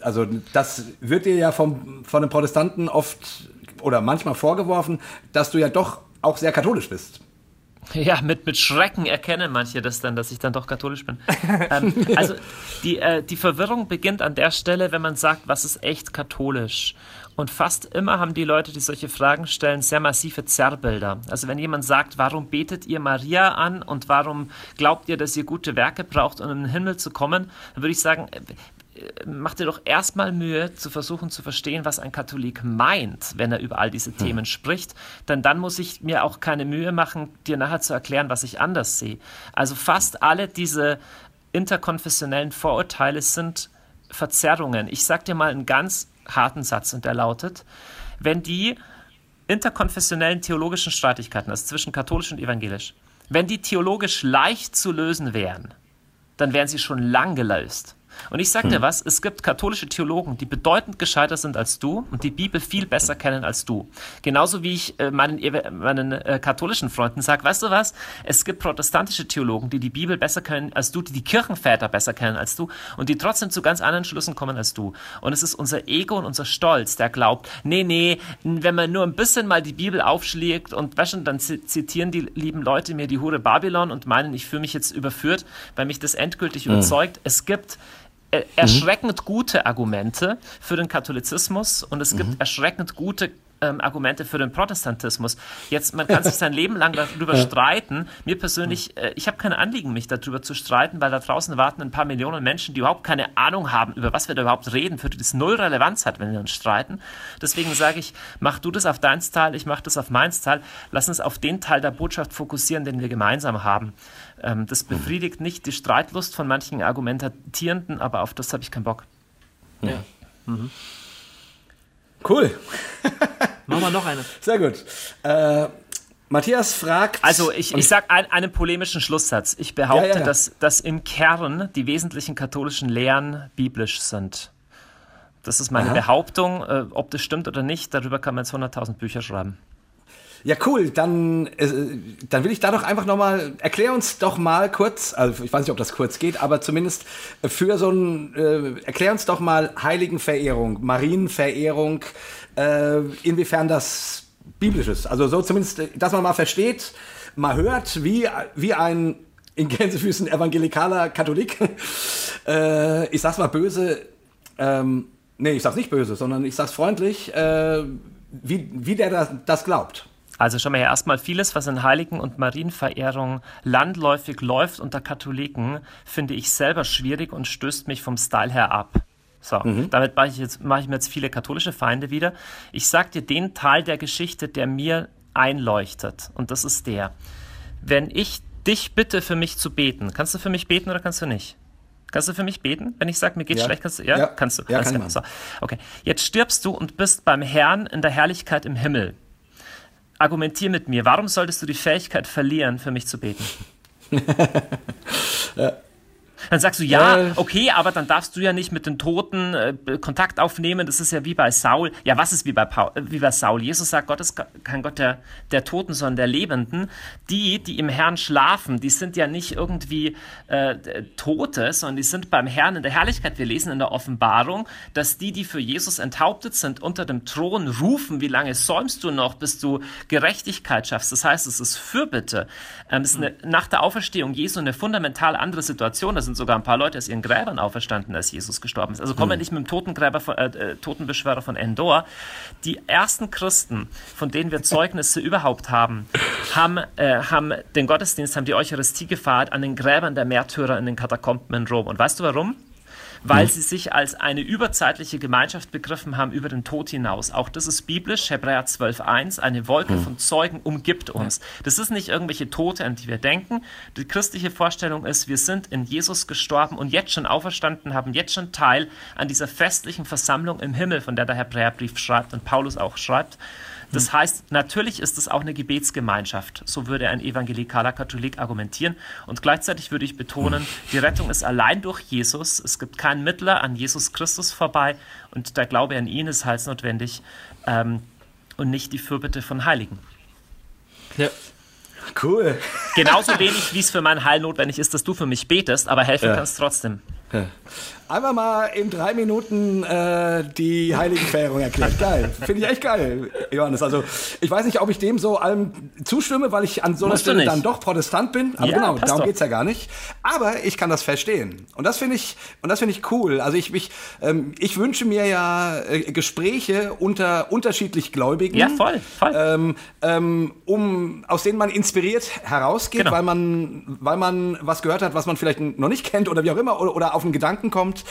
also das wird dir ja vom, von den Protestanten oft oder manchmal vorgeworfen, dass du ja doch auch sehr katholisch bist. Ja, mit, mit Schrecken erkennen manche das dann, dass ich dann doch katholisch bin. ähm, also die, äh, die Verwirrung beginnt an der Stelle, wenn man sagt, was ist echt katholisch? Und fast immer haben die Leute, die solche Fragen stellen, sehr massive Zerrbilder. Also wenn jemand sagt, warum betet ihr Maria an und warum glaubt ihr, dass ihr gute Werke braucht, um in den Himmel zu kommen, dann würde ich sagen, äh, macht dir doch erstmal Mühe zu versuchen zu verstehen, was ein Katholik meint, wenn er über all diese hm. Themen spricht. Denn dann muss ich mir auch keine Mühe machen, dir nachher zu erklären, was ich anders sehe. Also fast alle diese interkonfessionellen Vorurteile sind Verzerrungen. Ich sage dir mal ein ganz harten Satz und der lautet, wenn die interkonfessionellen theologischen Streitigkeiten, also zwischen katholisch und evangelisch, wenn die theologisch leicht zu lösen wären, dann wären sie schon lang gelöst. Und ich sage dir hm. was, es gibt katholische Theologen, die bedeutend gescheiter sind als du und die Bibel viel besser kennen als du. Genauso wie ich äh, meinen, meinen äh, katholischen Freunden sage, weißt du was, es gibt protestantische Theologen, die die Bibel besser kennen als du, die die Kirchenväter besser kennen als du und die trotzdem zu ganz anderen Schlüssen kommen als du. Und es ist unser Ego und unser Stolz, der glaubt, nee, nee, wenn man nur ein bisschen mal die Bibel aufschlägt und waschen, dann zitieren die lieben Leute mir die Hure Babylon und meinen, ich fühle mich jetzt überführt, weil mich das endgültig mhm. überzeugt. Es gibt äh, mhm. erschreckend gute Argumente für den Katholizismus und es gibt mhm. erschreckend gute ähm, Argumente für den Protestantismus. Jetzt, man kann sich sein Leben lang darüber streiten. Mir persönlich, äh, ich habe keine Anliegen, mich darüber zu streiten, weil da draußen warten ein paar Millionen Menschen, die überhaupt keine Ahnung haben, über was wir da überhaupt reden, für die das null Relevanz hat, wenn wir uns streiten. Deswegen sage ich, mach du das auf dein Teil, ich mach das auf mein Teil. Lass uns auf den Teil der Botschaft fokussieren, den wir gemeinsam haben. Ähm, das befriedigt nicht die Streitlust von manchen Argumentierenden, aber auf das habe ich keinen Bock. Ja. Mhm. Cool. Machen wir noch eine. Sehr gut. Äh, Matthias fragt. Also ich, ich sage ein, einen polemischen Schlusssatz. Ich behaupte, ja, ja, ja. Dass, dass im Kern die wesentlichen katholischen Lehren biblisch sind. Das ist meine Aha. Behauptung. Äh, ob das stimmt oder nicht, darüber kann man jetzt 100.000 Bücher schreiben. Ja, cool. Dann, äh, dann will ich da doch einfach nochmal, erklär uns doch mal kurz, also ich weiß nicht, ob das kurz geht, aber zumindest für so ein, äh, erklär uns doch mal Heiligenverehrung, Marienverehrung, äh, inwiefern das biblisch ist. Also so zumindest, dass man mal versteht, mal hört, wie, wie ein in Gänsefüßen evangelikaler Katholik, äh, ich sag's mal böse, ähm, nee, ich sag's nicht böse, sondern ich sag's freundlich, äh, wie, wie der das, das glaubt. Also schon mal her, erstmal vieles, was in Heiligen- und Marienverehrung landläufig läuft unter Katholiken, finde ich selber schwierig und stößt mich vom Style her ab. So, mhm. damit mache ich, jetzt, mache ich mir jetzt viele katholische Feinde wieder. Ich sage dir den Teil der Geschichte, der mir einleuchtet. Und das ist der. Wenn ich dich bitte für mich zu beten, kannst du für mich beten oder kannst du nicht? Kannst du für mich beten? Wenn ich sage, mir geht's ja. schlecht, kannst du, ja? ja. Kannst du. Ja, kann so. Okay. Jetzt stirbst du und bist beim Herrn in der Herrlichkeit im Himmel argumentier mit mir. Warum solltest du die Fähigkeit verlieren, für mich zu beten? ja. Dann sagst du, ja, okay, aber dann darfst du ja nicht mit den Toten äh, Kontakt aufnehmen. Das ist ja wie bei Saul. Ja, was ist wie bei, Paul, äh, wie bei Saul? Jesus sagt, Gott ist kein Gott der, der Toten, sondern der Lebenden. Die, die im Herrn schlafen, die sind ja nicht irgendwie äh, Tote, sondern die sind beim Herrn in der Herrlichkeit. Wir lesen in der Offenbarung, dass die, die für Jesus enthauptet sind, unter dem Thron rufen, wie lange säumst du noch, bis du Gerechtigkeit schaffst. Das heißt, es ist Fürbitte. Ähm, es ist eine, nach der Auferstehung Jesu eine fundamental andere Situation. Das sind sogar ein paar Leute aus ihren Gräbern auferstanden, als Jesus gestorben ist. Also kommen wir hm. nicht mit dem Totengräber von, äh, äh, Totenbeschwörer von Endor. Die ersten Christen, von denen wir Zeugnisse überhaupt haben, haben, äh, haben den Gottesdienst, haben die Eucharistie gefeiert an den Gräbern der Märtyrer in den Katakomben in Rom. Und weißt du warum? Weil mhm. sie sich als eine überzeitliche Gemeinschaft begriffen haben über den Tod hinaus. Auch das ist biblisch, Hebräer 12.1, eine Wolke mhm. von Zeugen umgibt uns. Das ist nicht irgendwelche Tote, an die wir denken. Die christliche Vorstellung ist, wir sind in Jesus gestorben und jetzt schon auferstanden, haben jetzt schon Teil an dieser festlichen Versammlung im Himmel, von der der Hebräerbrief schreibt und Paulus auch schreibt. Das heißt, natürlich ist es auch eine Gebetsgemeinschaft. So würde ein evangelikaler Katholik argumentieren. Und gleichzeitig würde ich betonen, die Rettung ist allein durch Jesus. Es gibt keinen Mittler an Jesus Christus vorbei. Und der Glaube an ihn ist heilsnotwendig ähm, und nicht die Fürbitte von Heiligen. Ja. Cool. Genauso wenig, wie es für mein Heil notwendig ist, dass du für mich betest, aber helfen ja. kannst trotzdem. Ja. Einmal mal in drei Minuten äh, die Heiligenverehrung erklärt. Geil. Finde ich echt geil, Johannes. Also ich weiß nicht, ob ich dem so allem zustimme, weil ich an so einer Stelle dann doch Protestant bin. Aber ja, genau, darum doch. geht's ja gar nicht. Aber ich kann das verstehen. Und das finde ich, und das finde ich cool. Also ich, ich, ähm, ich wünsche mir ja äh, Gespräche unter unterschiedlich Gläubigen. Ja, voll, voll. Ähm, ähm, um, aus denen man inspiriert herausgeht, genau. weil man, weil man was gehört hat, was man vielleicht noch nicht kennt oder wie auch immer, oder, oder auf einen Gedanken kommt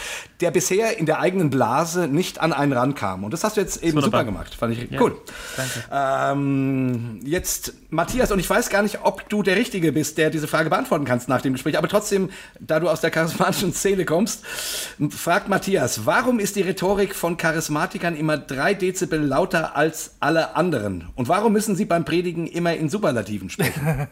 der bisher in der eigenen Blase nicht an einen rankam. Und das hast du jetzt eben super gemacht. Fand ich ja, cool. Danke. Ähm, jetzt Matthias, und ich weiß gar nicht, ob du der Richtige bist, der diese Frage beantworten kannst nach dem Gespräch, aber trotzdem, da du aus der charismatischen Szene kommst, fragt Matthias, warum ist die Rhetorik von Charismatikern immer drei Dezibel lauter als alle anderen? Und warum müssen sie beim Predigen immer in Superlativen sprechen?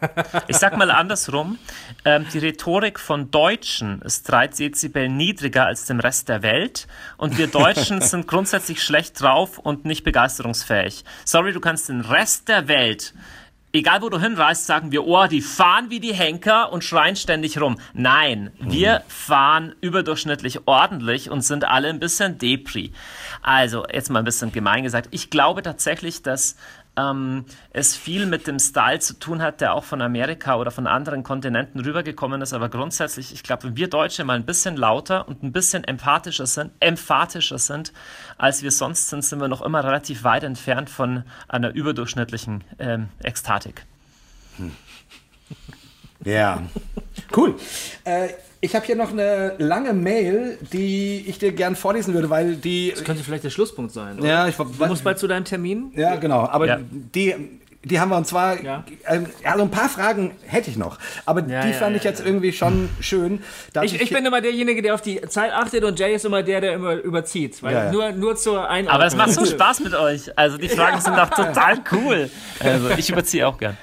Ich sag mal andersrum, ähm, die Rhetorik von Deutschen ist drei Dezibel niedriger als dem Rest der Welt und wir Deutschen sind grundsätzlich schlecht drauf und nicht begeisterungsfähig. Sorry, du kannst den Rest der Welt egal wo du hinreist, sagen wir, oh, die fahren wie die Henker und schreien ständig rum. Nein, wir mhm. fahren überdurchschnittlich ordentlich und sind alle ein bisschen Depri. Also, jetzt mal ein bisschen gemein gesagt. Ich glaube tatsächlich, dass ähm, es viel mit dem Style zu tun hat, der auch von Amerika oder von anderen Kontinenten rübergekommen ist. Aber grundsätzlich, ich glaube, wenn wir Deutsche mal ein bisschen lauter und ein bisschen empathischer sind, emphatischer sind, als wir sonst sind, sind wir noch immer relativ weit entfernt von einer überdurchschnittlichen ähm, Ekstatik. Hm. Ja, cool. Äh, ich habe hier noch eine lange Mail, die ich dir gern vorlesen würde, weil die. Das könnte vielleicht der Schlusspunkt sein. Oder? Ja, ich Du musst bald zu deinem Termin. Ja, genau. Aber ja. die. Die haben wir und zwar, ja. Ähm, also ein paar Fragen hätte ich noch, aber ja, die fand ich jetzt irgendwie schon schön. Ich, ich, bin immer derjenige, der auf die Zeit achtet und Jay ist immer der, der immer überzieht. Weil Nur, nur zur Einordnung. Aber es macht so Spaß mit euch. Also die Fragen sind doch total cool. Also ich überziehe auch gern.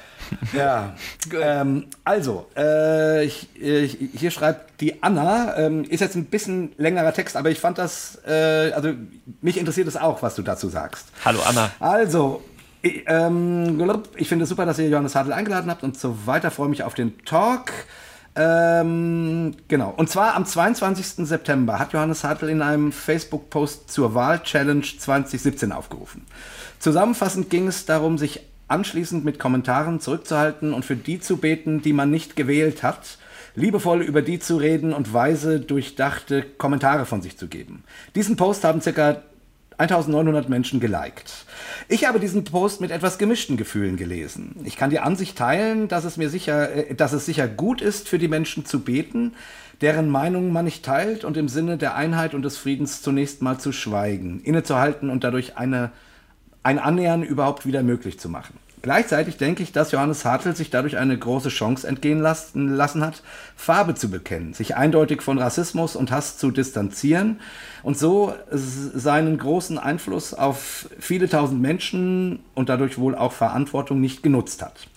Ja, ähm, also, äh, ich, ich, hier schreibt die Anna, ähm, ist jetzt ein bisschen längerer Text, aber ich fand das, äh, also mich interessiert es auch, was du dazu sagst. Hallo Anna. Also, ich, ähm, ich finde es super, dass ihr Johannes Hartl eingeladen habt und so weiter. Freue mich auf den Talk. Ähm, genau. Und zwar am 22. September hat Johannes Hartl in einem Facebook-Post zur Wahl-Challenge 2017 aufgerufen. Zusammenfassend ging es darum, sich anschließend mit Kommentaren zurückzuhalten und für die zu beten, die man nicht gewählt hat, liebevoll über die zu reden und weise durchdachte Kommentare von sich zu geben. Diesen Post haben ca. 1900 Menschen geliked. Ich habe diesen Post mit etwas gemischten Gefühlen gelesen. Ich kann die Ansicht teilen, dass es mir sicher, äh, dass es sicher gut ist, für die Menschen zu beten, deren Meinungen man nicht teilt und im Sinne der Einheit und des Friedens zunächst mal zu schweigen, innezuhalten und dadurch eine ein Annähern überhaupt wieder möglich zu machen. Gleichzeitig denke ich, dass Johannes Hartl sich dadurch eine große Chance entgehen lassen hat, Farbe zu bekennen, sich eindeutig von Rassismus und Hass zu distanzieren und so seinen großen Einfluss auf viele tausend Menschen und dadurch wohl auch Verantwortung nicht genutzt hat.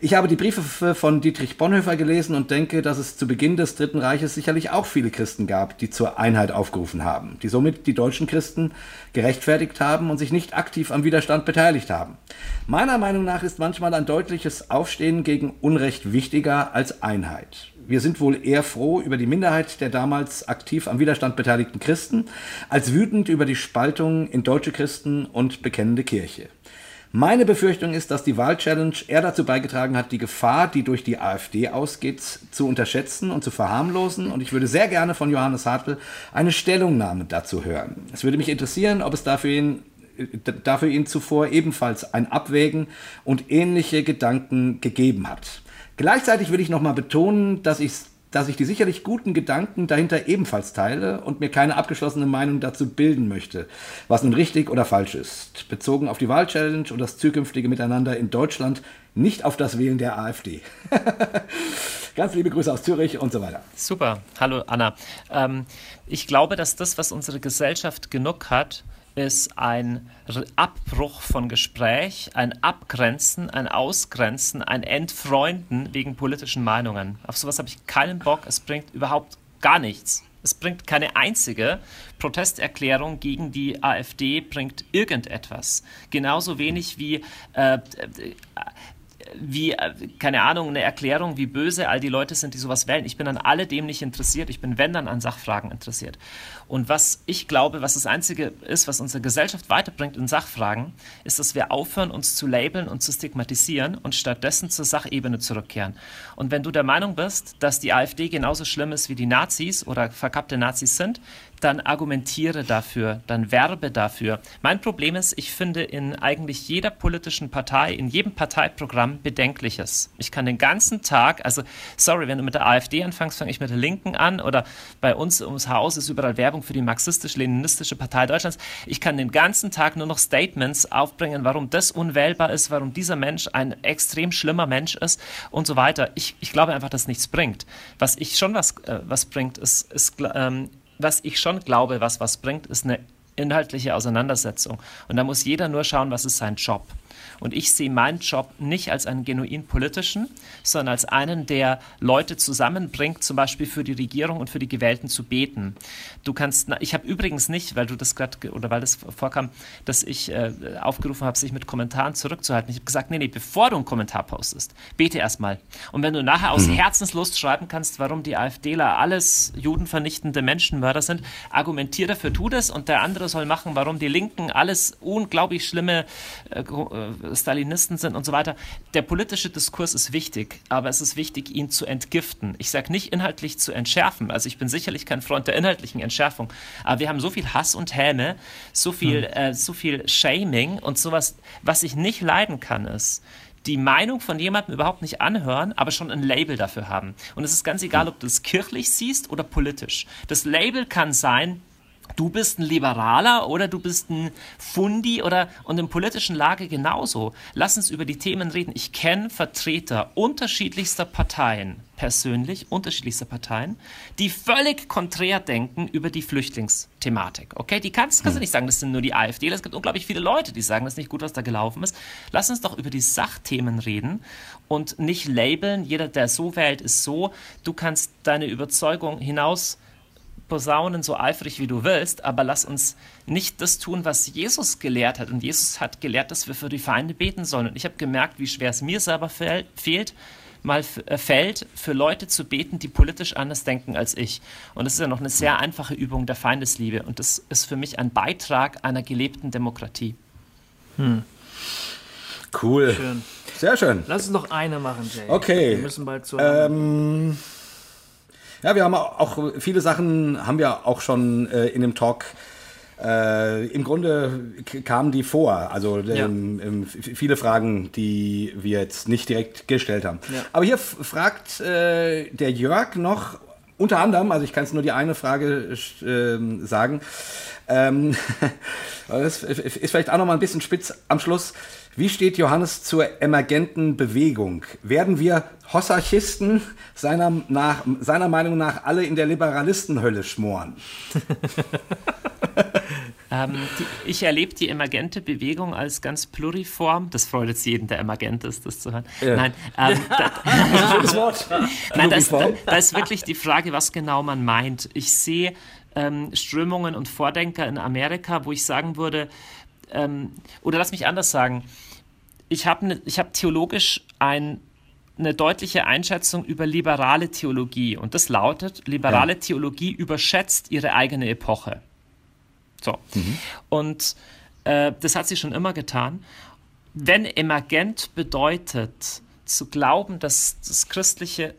Ich habe die Briefe von Dietrich Bonhoeffer gelesen und denke, dass es zu Beginn des Dritten Reiches sicherlich auch viele Christen gab, die zur Einheit aufgerufen haben, die somit die deutschen Christen gerechtfertigt haben und sich nicht aktiv am Widerstand beteiligt haben. Meiner Meinung nach ist manchmal ein deutliches Aufstehen gegen Unrecht wichtiger als Einheit. Wir sind wohl eher froh über die Minderheit der damals aktiv am Widerstand beteiligten Christen, als wütend über die Spaltung in deutsche Christen und bekennende Kirche. Meine Befürchtung ist, dass die Wahlchallenge eher dazu beigetragen hat, die Gefahr, die durch die AfD ausgeht, zu unterschätzen und zu verharmlosen. Und ich würde sehr gerne von Johannes Hartl eine Stellungnahme dazu hören. Es würde mich interessieren, ob es dafür ihn, dafür ihn zuvor ebenfalls ein Abwägen und ähnliche Gedanken gegeben hat. Gleichzeitig will ich nochmal betonen, dass ich dass ich die sicherlich guten Gedanken dahinter ebenfalls teile und mir keine abgeschlossene Meinung dazu bilden möchte, was nun richtig oder falsch ist, bezogen auf die Wahlchallenge und das zukünftige Miteinander in Deutschland, nicht auf das Wählen der AfD. Ganz liebe Grüße aus Zürich und so weiter. Super. Hallo Anna. Ähm, ich glaube, dass das, was unsere Gesellschaft genug hat, ist ein Abbruch von Gespräch, ein Abgrenzen, ein Ausgrenzen, ein Entfreunden wegen politischen Meinungen. Auf sowas habe ich keinen Bock. Es bringt überhaupt gar nichts. Es bringt keine einzige Protesterklärung gegen die AfD, bringt irgendetwas. Genauso wenig wie äh, wie, äh, keine Ahnung, eine Erklärung, wie böse all die Leute sind, die sowas wählen. Ich bin an alledem nicht interessiert. Ich bin, wenn dann, an Sachfragen interessiert. Und was ich glaube, was das Einzige ist, was unsere Gesellschaft weiterbringt in Sachfragen, ist, dass wir aufhören, uns zu labeln und zu stigmatisieren und stattdessen zur Sachebene zurückkehren. Und wenn du der Meinung bist, dass die AfD genauso schlimm ist wie die Nazis oder verkappte Nazis sind, dann argumentiere dafür, dann werbe dafür. Mein Problem ist, ich finde in eigentlich jeder politischen Partei, in jedem Parteiprogramm Bedenkliches. Ich kann den ganzen Tag, also sorry, wenn du mit der AfD anfängst, fange ich mit der Linken an oder bei uns ums Haus ist überall Werbung für die marxistisch-leninistische Partei Deutschlands. Ich kann den ganzen Tag nur noch Statements aufbringen, warum das unwählbar ist, warum dieser Mensch ein extrem schlimmer Mensch ist und so weiter. Ich, ich glaube einfach, dass nichts bringt. Was ich schon was, äh, was bringt, ist, ist ähm, was ich schon glaube, was was bringt, ist eine inhaltliche Auseinandersetzung. Und da muss jeder nur schauen, was ist sein Job. Und ich sehe meinen Job nicht als einen genuin politischen, sondern als einen, der Leute zusammenbringt, zum Beispiel für die Regierung und für die Gewählten zu beten. Du kannst, ich habe übrigens nicht, weil du das gerade oder weil das vorkam, dass ich äh, aufgerufen habe, sich mit Kommentaren zurückzuhalten. Ich habe gesagt, nee, nee, bevor du einen Kommentar postest, bete erstmal. Und wenn du nachher aus mhm. Herzenslust schreiben kannst, warum die AfDler alles judenvernichtende Menschenmörder sind, argumentier dafür, tu das und der andere soll machen, warum die Linken alles unglaublich schlimme äh, äh, Stalinisten sind und so weiter. Der politische Diskurs ist wichtig, aber es ist wichtig, ihn zu entgiften. Ich sage nicht inhaltlich zu entschärfen. Also ich bin sicherlich kein Freund der inhaltlichen Entschärfung, aber wir haben so viel Hass und Häme, so viel, hm. äh, so viel Shaming und sowas, was ich nicht leiden kann, ist, die Meinung von jemandem überhaupt nicht anhören, aber schon ein Label dafür haben. Und es ist ganz egal, ob du es kirchlich siehst oder politisch. Das Label kann sein, du bist ein Liberaler oder du bist ein Fundi oder und im politischen Lage genauso. Lass uns über die Themen reden. Ich kenne Vertreter unterschiedlichster Parteien, persönlich unterschiedlichster Parteien, die völlig konträr denken über die Flüchtlingsthematik. Okay, die kannst, kannst du hm. nicht sagen, das sind nur die AfD. Es gibt unglaublich viele Leute, die sagen, das ist nicht gut, was da gelaufen ist. Lass uns doch über die Sachthemen reden und nicht labeln. Jeder, der so wählt, ist so. Du kannst deine Überzeugung hinaus posaunen, so eifrig wie du willst, aber lass uns nicht das tun, was Jesus gelehrt hat. Und Jesus hat gelehrt, dass wir für die Feinde beten sollen. Und ich habe gemerkt, wie schwer es mir selber fehlt, mal äh, fällt, für Leute zu beten, die politisch anders denken als ich. Und das ist ja noch eine sehr einfache Übung der Feindesliebe. Und das ist für mich ein Beitrag einer gelebten Demokratie. Hm. Cool. Schön. Sehr schön. Lass uns noch eine machen, Jay. Okay. Wir müssen bald zu. Ähm, ja, wir haben auch viele Sachen haben wir auch schon äh, in dem Talk äh, Im Grunde kamen die vor, also ja. ähm, ähm, viele Fragen, die wir jetzt nicht direkt gestellt haben. Ja. Aber hier fragt äh, der Jörg noch, unter anderem, also ich kann es nur die eine Frage äh, sagen, ähm, das ist vielleicht auch noch mal ein bisschen spitz am Schluss. Wie steht Johannes zur emergenten Bewegung? Werden wir Hossarchisten seiner, nach, seiner Meinung nach alle in der Liberalistenhölle schmoren? ähm, die, ich erlebe die emergente Bewegung als ganz pluriform. Das freut jetzt jeden, der emergent ist, das zu hören. Ja. Nein, ähm, da, schönes Wort. Nein, da ist, da, da ist wirklich die Frage, was genau man meint. Ich sehe ähm, Strömungen und Vordenker in Amerika, wo ich sagen würde, ähm, oder lass mich anders sagen, ich habe ne, hab theologisch ein, eine deutliche Einschätzung über liberale Theologie und das lautet, liberale ja. Theologie überschätzt ihre eigene Epoche. So. Mhm. Und äh, das hat sie schon immer getan. Wenn emergent bedeutet, zu glauben, dass das christliche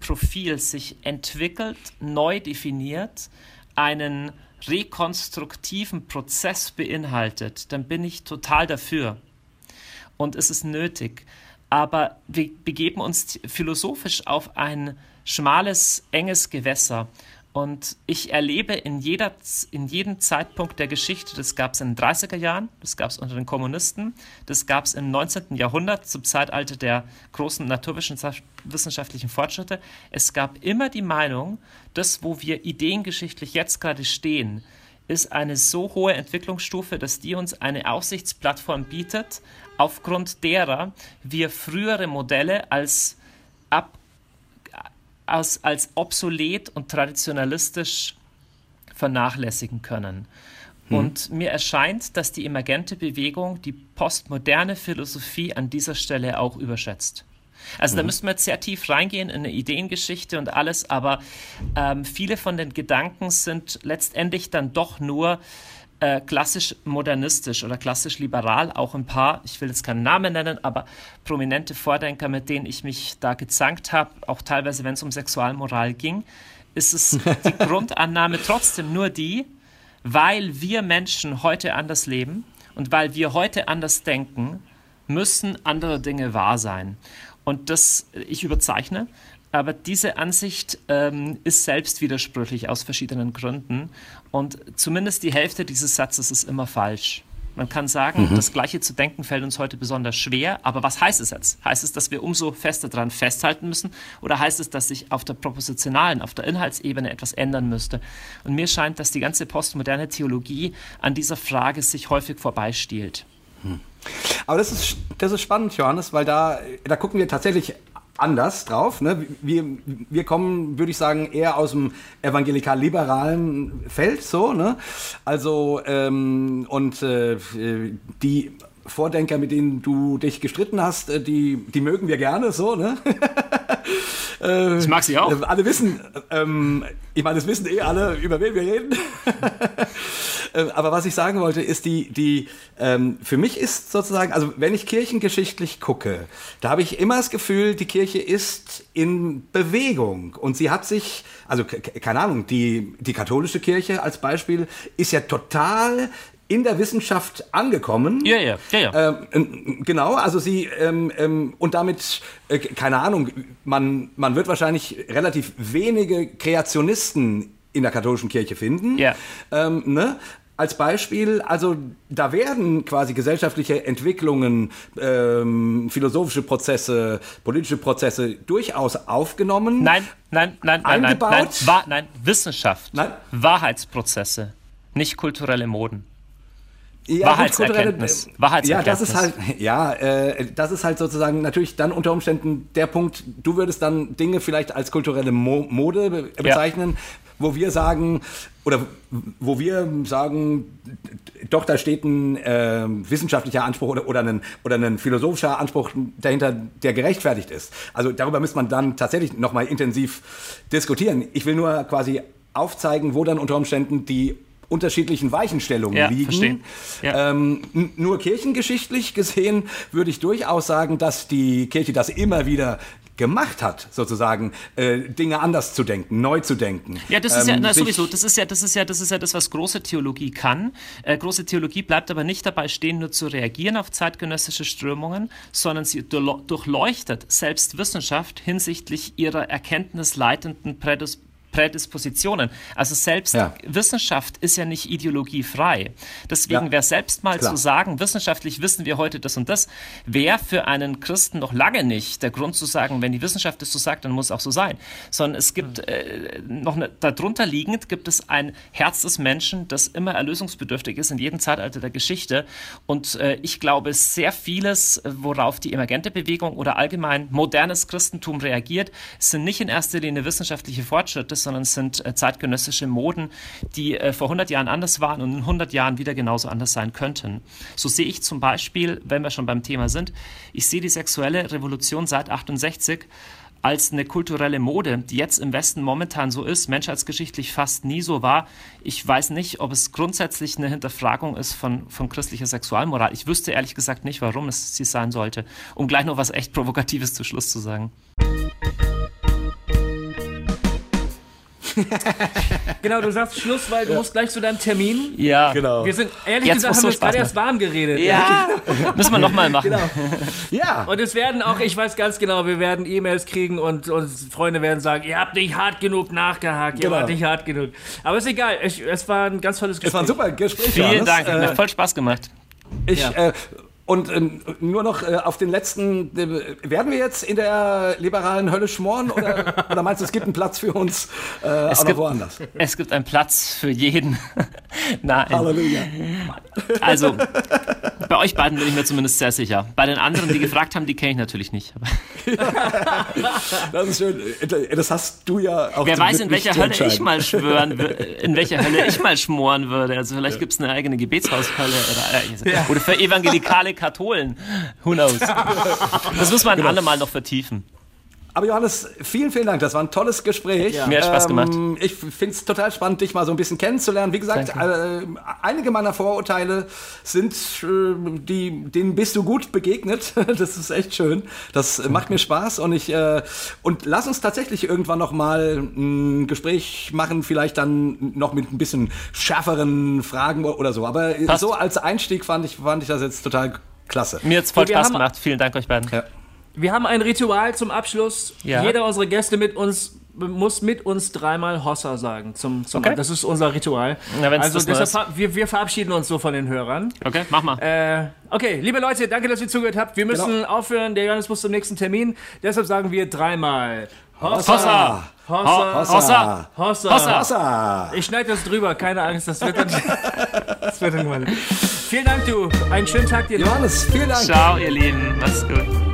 Profil sich entwickelt, neu definiert, einen rekonstruktiven Prozess beinhaltet, dann bin ich total dafür. Und es ist nötig. Aber wir begeben uns philosophisch auf ein schmales, enges Gewässer. Und ich erlebe in, jeder, in jedem Zeitpunkt der Geschichte, das gab es in den 30er Jahren, das gab es unter den Kommunisten, das gab es im 19. Jahrhundert zum Zeitalter der großen naturwissenschaftlichen Fortschritte. Es gab immer die Meinung, das, wo wir ideengeschichtlich jetzt gerade stehen, ist eine so hohe Entwicklungsstufe, dass die uns eine Aussichtsplattform bietet, aufgrund derer wir frühere Modelle als ab als, als obsolet und traditionalistisch vernachlässigen können. Hm. Und mir erscheint, dass die emergente Bewegung die postmoderne Philosophie an dieser Stelle auch überschätzt. Also mhm. da müssten wir jetzt sehr tief reingehen in eine Ideengeschichte und alles, aber ähm, viele von den Gedanken sind letztendlich dann doch nur äh, klassisch modernistisch oder klassisch liberal, auch ein paar, ich will jetzt keinen Namen nennen, aber prominente Vordenker, mit denen ich mich da gezankt habe, auch teilweise, wenn es um Sexualmoral ging, ist es die Grundannahme trotzdem nur die, weil wir Menschen heute anders leben und weil wir heute anders denken, müssen andere Dinge wahr sein. Und das, ich überzeichne, aber diese Ansicht ähm, ist selbst widersprüchlich aus verschiedenen Gründen. Und zumindest die Hälfte dieses Satzes ist immer falsch. Man kann sagen, mhm. das Gleiche zu denken fällt uns heute besonders schwer. Aber was heißt es jetzt? Heißt es, dass wir umso fester daran festhalten müssen? Oder heißt es, dass sich auf der propositionalen, auf der Inhaltsebene etwas ändern müsste? Und mir scheint, dass die ganze postmoderne Theologie an dieser Frage sich häufig vorbeistiehlt. Hm. Aber das ist, das ist spannend, Johannes, weil da, da gucken wir tatsächlich anders drauf. Ne? Wir, wir kommen, würde ich sagen, eher aus dem evangelikal-liberalen Feld, so, ne? Also, ähm, und äh, die Vordenker, mit denen du dich gestritten hast, äh, die, die mögen wir gerne, so, ne? Äh, ich mag sie auch. Alle wissen, ähm, ich meine, das wissen eh alle, über wen wir reden. äh, aber was ich sagen wollte, ist die, die ähm, für mich ist sozusagen, also wenn ich kirchengeschichtlich gucke, da habe ich immer das Gefühl, die Kirche ist in Bewegung und sie hat sich, also keine Ahnung, die, die katholische Kirche als Beispiel ist ja total in der Wissenschaft angekommen. Ja, ja, ja, ja. Ähm, genau, also sie, ähm, ähm, und damit, äh, keine Ahnung, man, man wird wahrscheinlich relativ wenige Kreationisten in der katholischen Kirche finden. Ja. Ähm, ne? Als Beispiel, also da werden quasi gesellschaftliche Entwicklungen, ähm, philosophische Prozesse, politische Prozesse durchaus aufgenommen. Nein, nein, nein, nein, nein, nein, nein, nein, Wissenschaft, nein. Wahrheitsprozesse, nicht kulturelle Moden. Ja, Wahrheitserkenntnis. Wahrheitserkenntnis. Ja, das ist halt, ja, äh, das ist halt sozusagen natürlich dann unter Umständen der Punkt, du würdest dann Dinge vielleicht als kulturelle Mo Mode be bezeichnen, ja. Wo wir sagen, oder wo wir sagen, doch, da steht ein äh, wissenschaftlicher Anspruch oder, oder, ein, oder ein philosophischer Anspruch dahinter, der gerechtfertigt ist. Also darüber müsste man dann tatsächlich nochmal intensiv diskutieren. Ich will nur quasi aufzeigen, wo dann unter Umständen die unterschiedlichen Weichenstellungen ja, liegen. Ja. Ähm, nur kirchengeschichtlich gesehen würde ich durchaus sagen, dass die Kirche das immer wieder gemacht hat, sozusagen äh, Dinge anders zu denken, neu zu denken. Ja, das ist ähm, ja na, sowieso. Das ist ja, das ist ja, das ist ja das, was große Theologie kann. Äh, große Theologie bleibt aber nicht dabei stehen, nur zu reagieren auf zeitgenössische Strömungen, sondern sie durchleuchtet selbst Wissenschaft hinsichtlich ihrer erkenntnisleitenden Prädisposition Prädispositionen. Also selbst ja. Wissenschaft ist ja nicht ideologiefrei. Deswegen ja. wäre selbst mal Klar. zu sagen, wissenschaftlich wissen wir heute das und das, wäre für einen Christen noch lange nicht der Grund zu sagen, wenn die Wissenschaft es so sagt, dann muss es auch so sein. Sondern es gibt hm. äh, noch eine, darunter liegend gibt es ein Herz des Menschen, das immer erlösungsbedürftig ist in jedem Zeitalter der Geschichte. Und äh, ich glaube, sehr vieles, worauf die emergente Bewegung oder allgemein modernes Christentum reagiert, sind nicht in erster Linie wissenschaftliche Fortschritte, sondern es sind äh, zeitgenössische Moden, die äh, vor 100 Jahren anders waren und in 100 Jahren wieder genauso anders sein könnten. So sehe ich zum Beispiel, wenn wir schon beim Thema sind, ich sehe die sexuelle Revolution seit 68 als eine kulturelle Mode, die jetzt im Westen momentan so ist, menschheitsgeschichtlich fast nie so war. Ich weiß nicht, ob es grundsätzlich eine Hinterfragung ist von, von christlicher Sexualmoral. Ich wüsste ehrlich gesagt nicht, warum es sie sein sollte. Um gleich noch was echt Provokatives zu Schluss zu sagen. genau, du sagst Schluss, weil du ja. musst gleich zu deinem Termin. Ja, genau. Wir sind, ehrlich Jetzt gesagt, haben wir uns gerade erst warm geredet. Ja, müssen wir nochmal machen. Genau. Ja. Und es werden auch, ich weiß ganz genau, wir werden E-Mails kriegen und, und Freunde werden sagen, ihr habt nicht hart genug nachgehakt, genau. ihr habt nicht hart genug. Aber ist egal, es, es war ein ganz tolles Gespräch. Es war ein super Gespräch. Vielen Dank, hat mir voll Spaß gemacht. Ich, ja. äh, und äh, nur noch äh, auf den letzten, äh, werden wir jetzt in der liberalen Hölle schmoren oder, oder meinst du, es gibt einen Platz für uns äh, es gibt, woanders? Es gibt einen Platz für jeden. Nein. Halleluja. Also, bei euch beiden bin ich mir zumindest sehr sicher. Bei den anderen, die gefragt haben, die kenne ich natürlich nicht. das ist schön. Das hast du ja auch Wer weiß, in welcher Hölle ich mal schwören in welcher Hölle ich mal schmoren würde. Also vielleicht ja. gibt es eine eigene Gebetshaushölle oder, äh, oder für evangelikale Katholen. Who knows? Das muss man genau. andermal noch vertiefen. Aber Johannes, vielen, vielen Dank. Das war ein tolles Gespräch. Ja. Mir hat Spaß gemacht. Ähm, ich finde es total spannend, dich mal so ein bisschen kennenzulernen. Wie gesagt, äh, einige meiner Vorurteile sind, äh, die, denen bist du gut begegnet. das ist echt schön. Das äh, macht mir Spaß und ich äh, und lass uns tatsächlich irgendwann noch mal ein Gespräch machen, vielleicht dann noch mit ein bisschen schärferen Fragen oder so. Aber Passt. so als Einstieg fand ich, fand ich das jetzt total klasse. Mir hat es voll Spaß gemacht. Vielen Dank euch beiden. Ja. Wir haben ein Ritual zum Abschluss. Ja. Jeder unserer Gäste mit uns muss mit uns dreimal Hossa sagen. Zum, zum okay. Das ist unser Ritual. Ja, also deshalb, wir, wir, verabschieden uns so von den Hörern. Okay, mach mal. Äh, okay, liebe Leute, danke, dass ihr zugehört habt. Wir müssen genau. aufhören. Der Johannes muss zum nächsten Termin. Deshalb sagen wir dreimal Hossa. Hossa. Hossa. Hossa. Hossa. Hossa. Hossa. Ich schneide das drüber, keine Angst, das wird dann, das wird dann mal. Vielen Dank, du. Einen schönen Tag dir. Johannes, vielen Dank. Ciao, ihr Lieben. Macht's gut.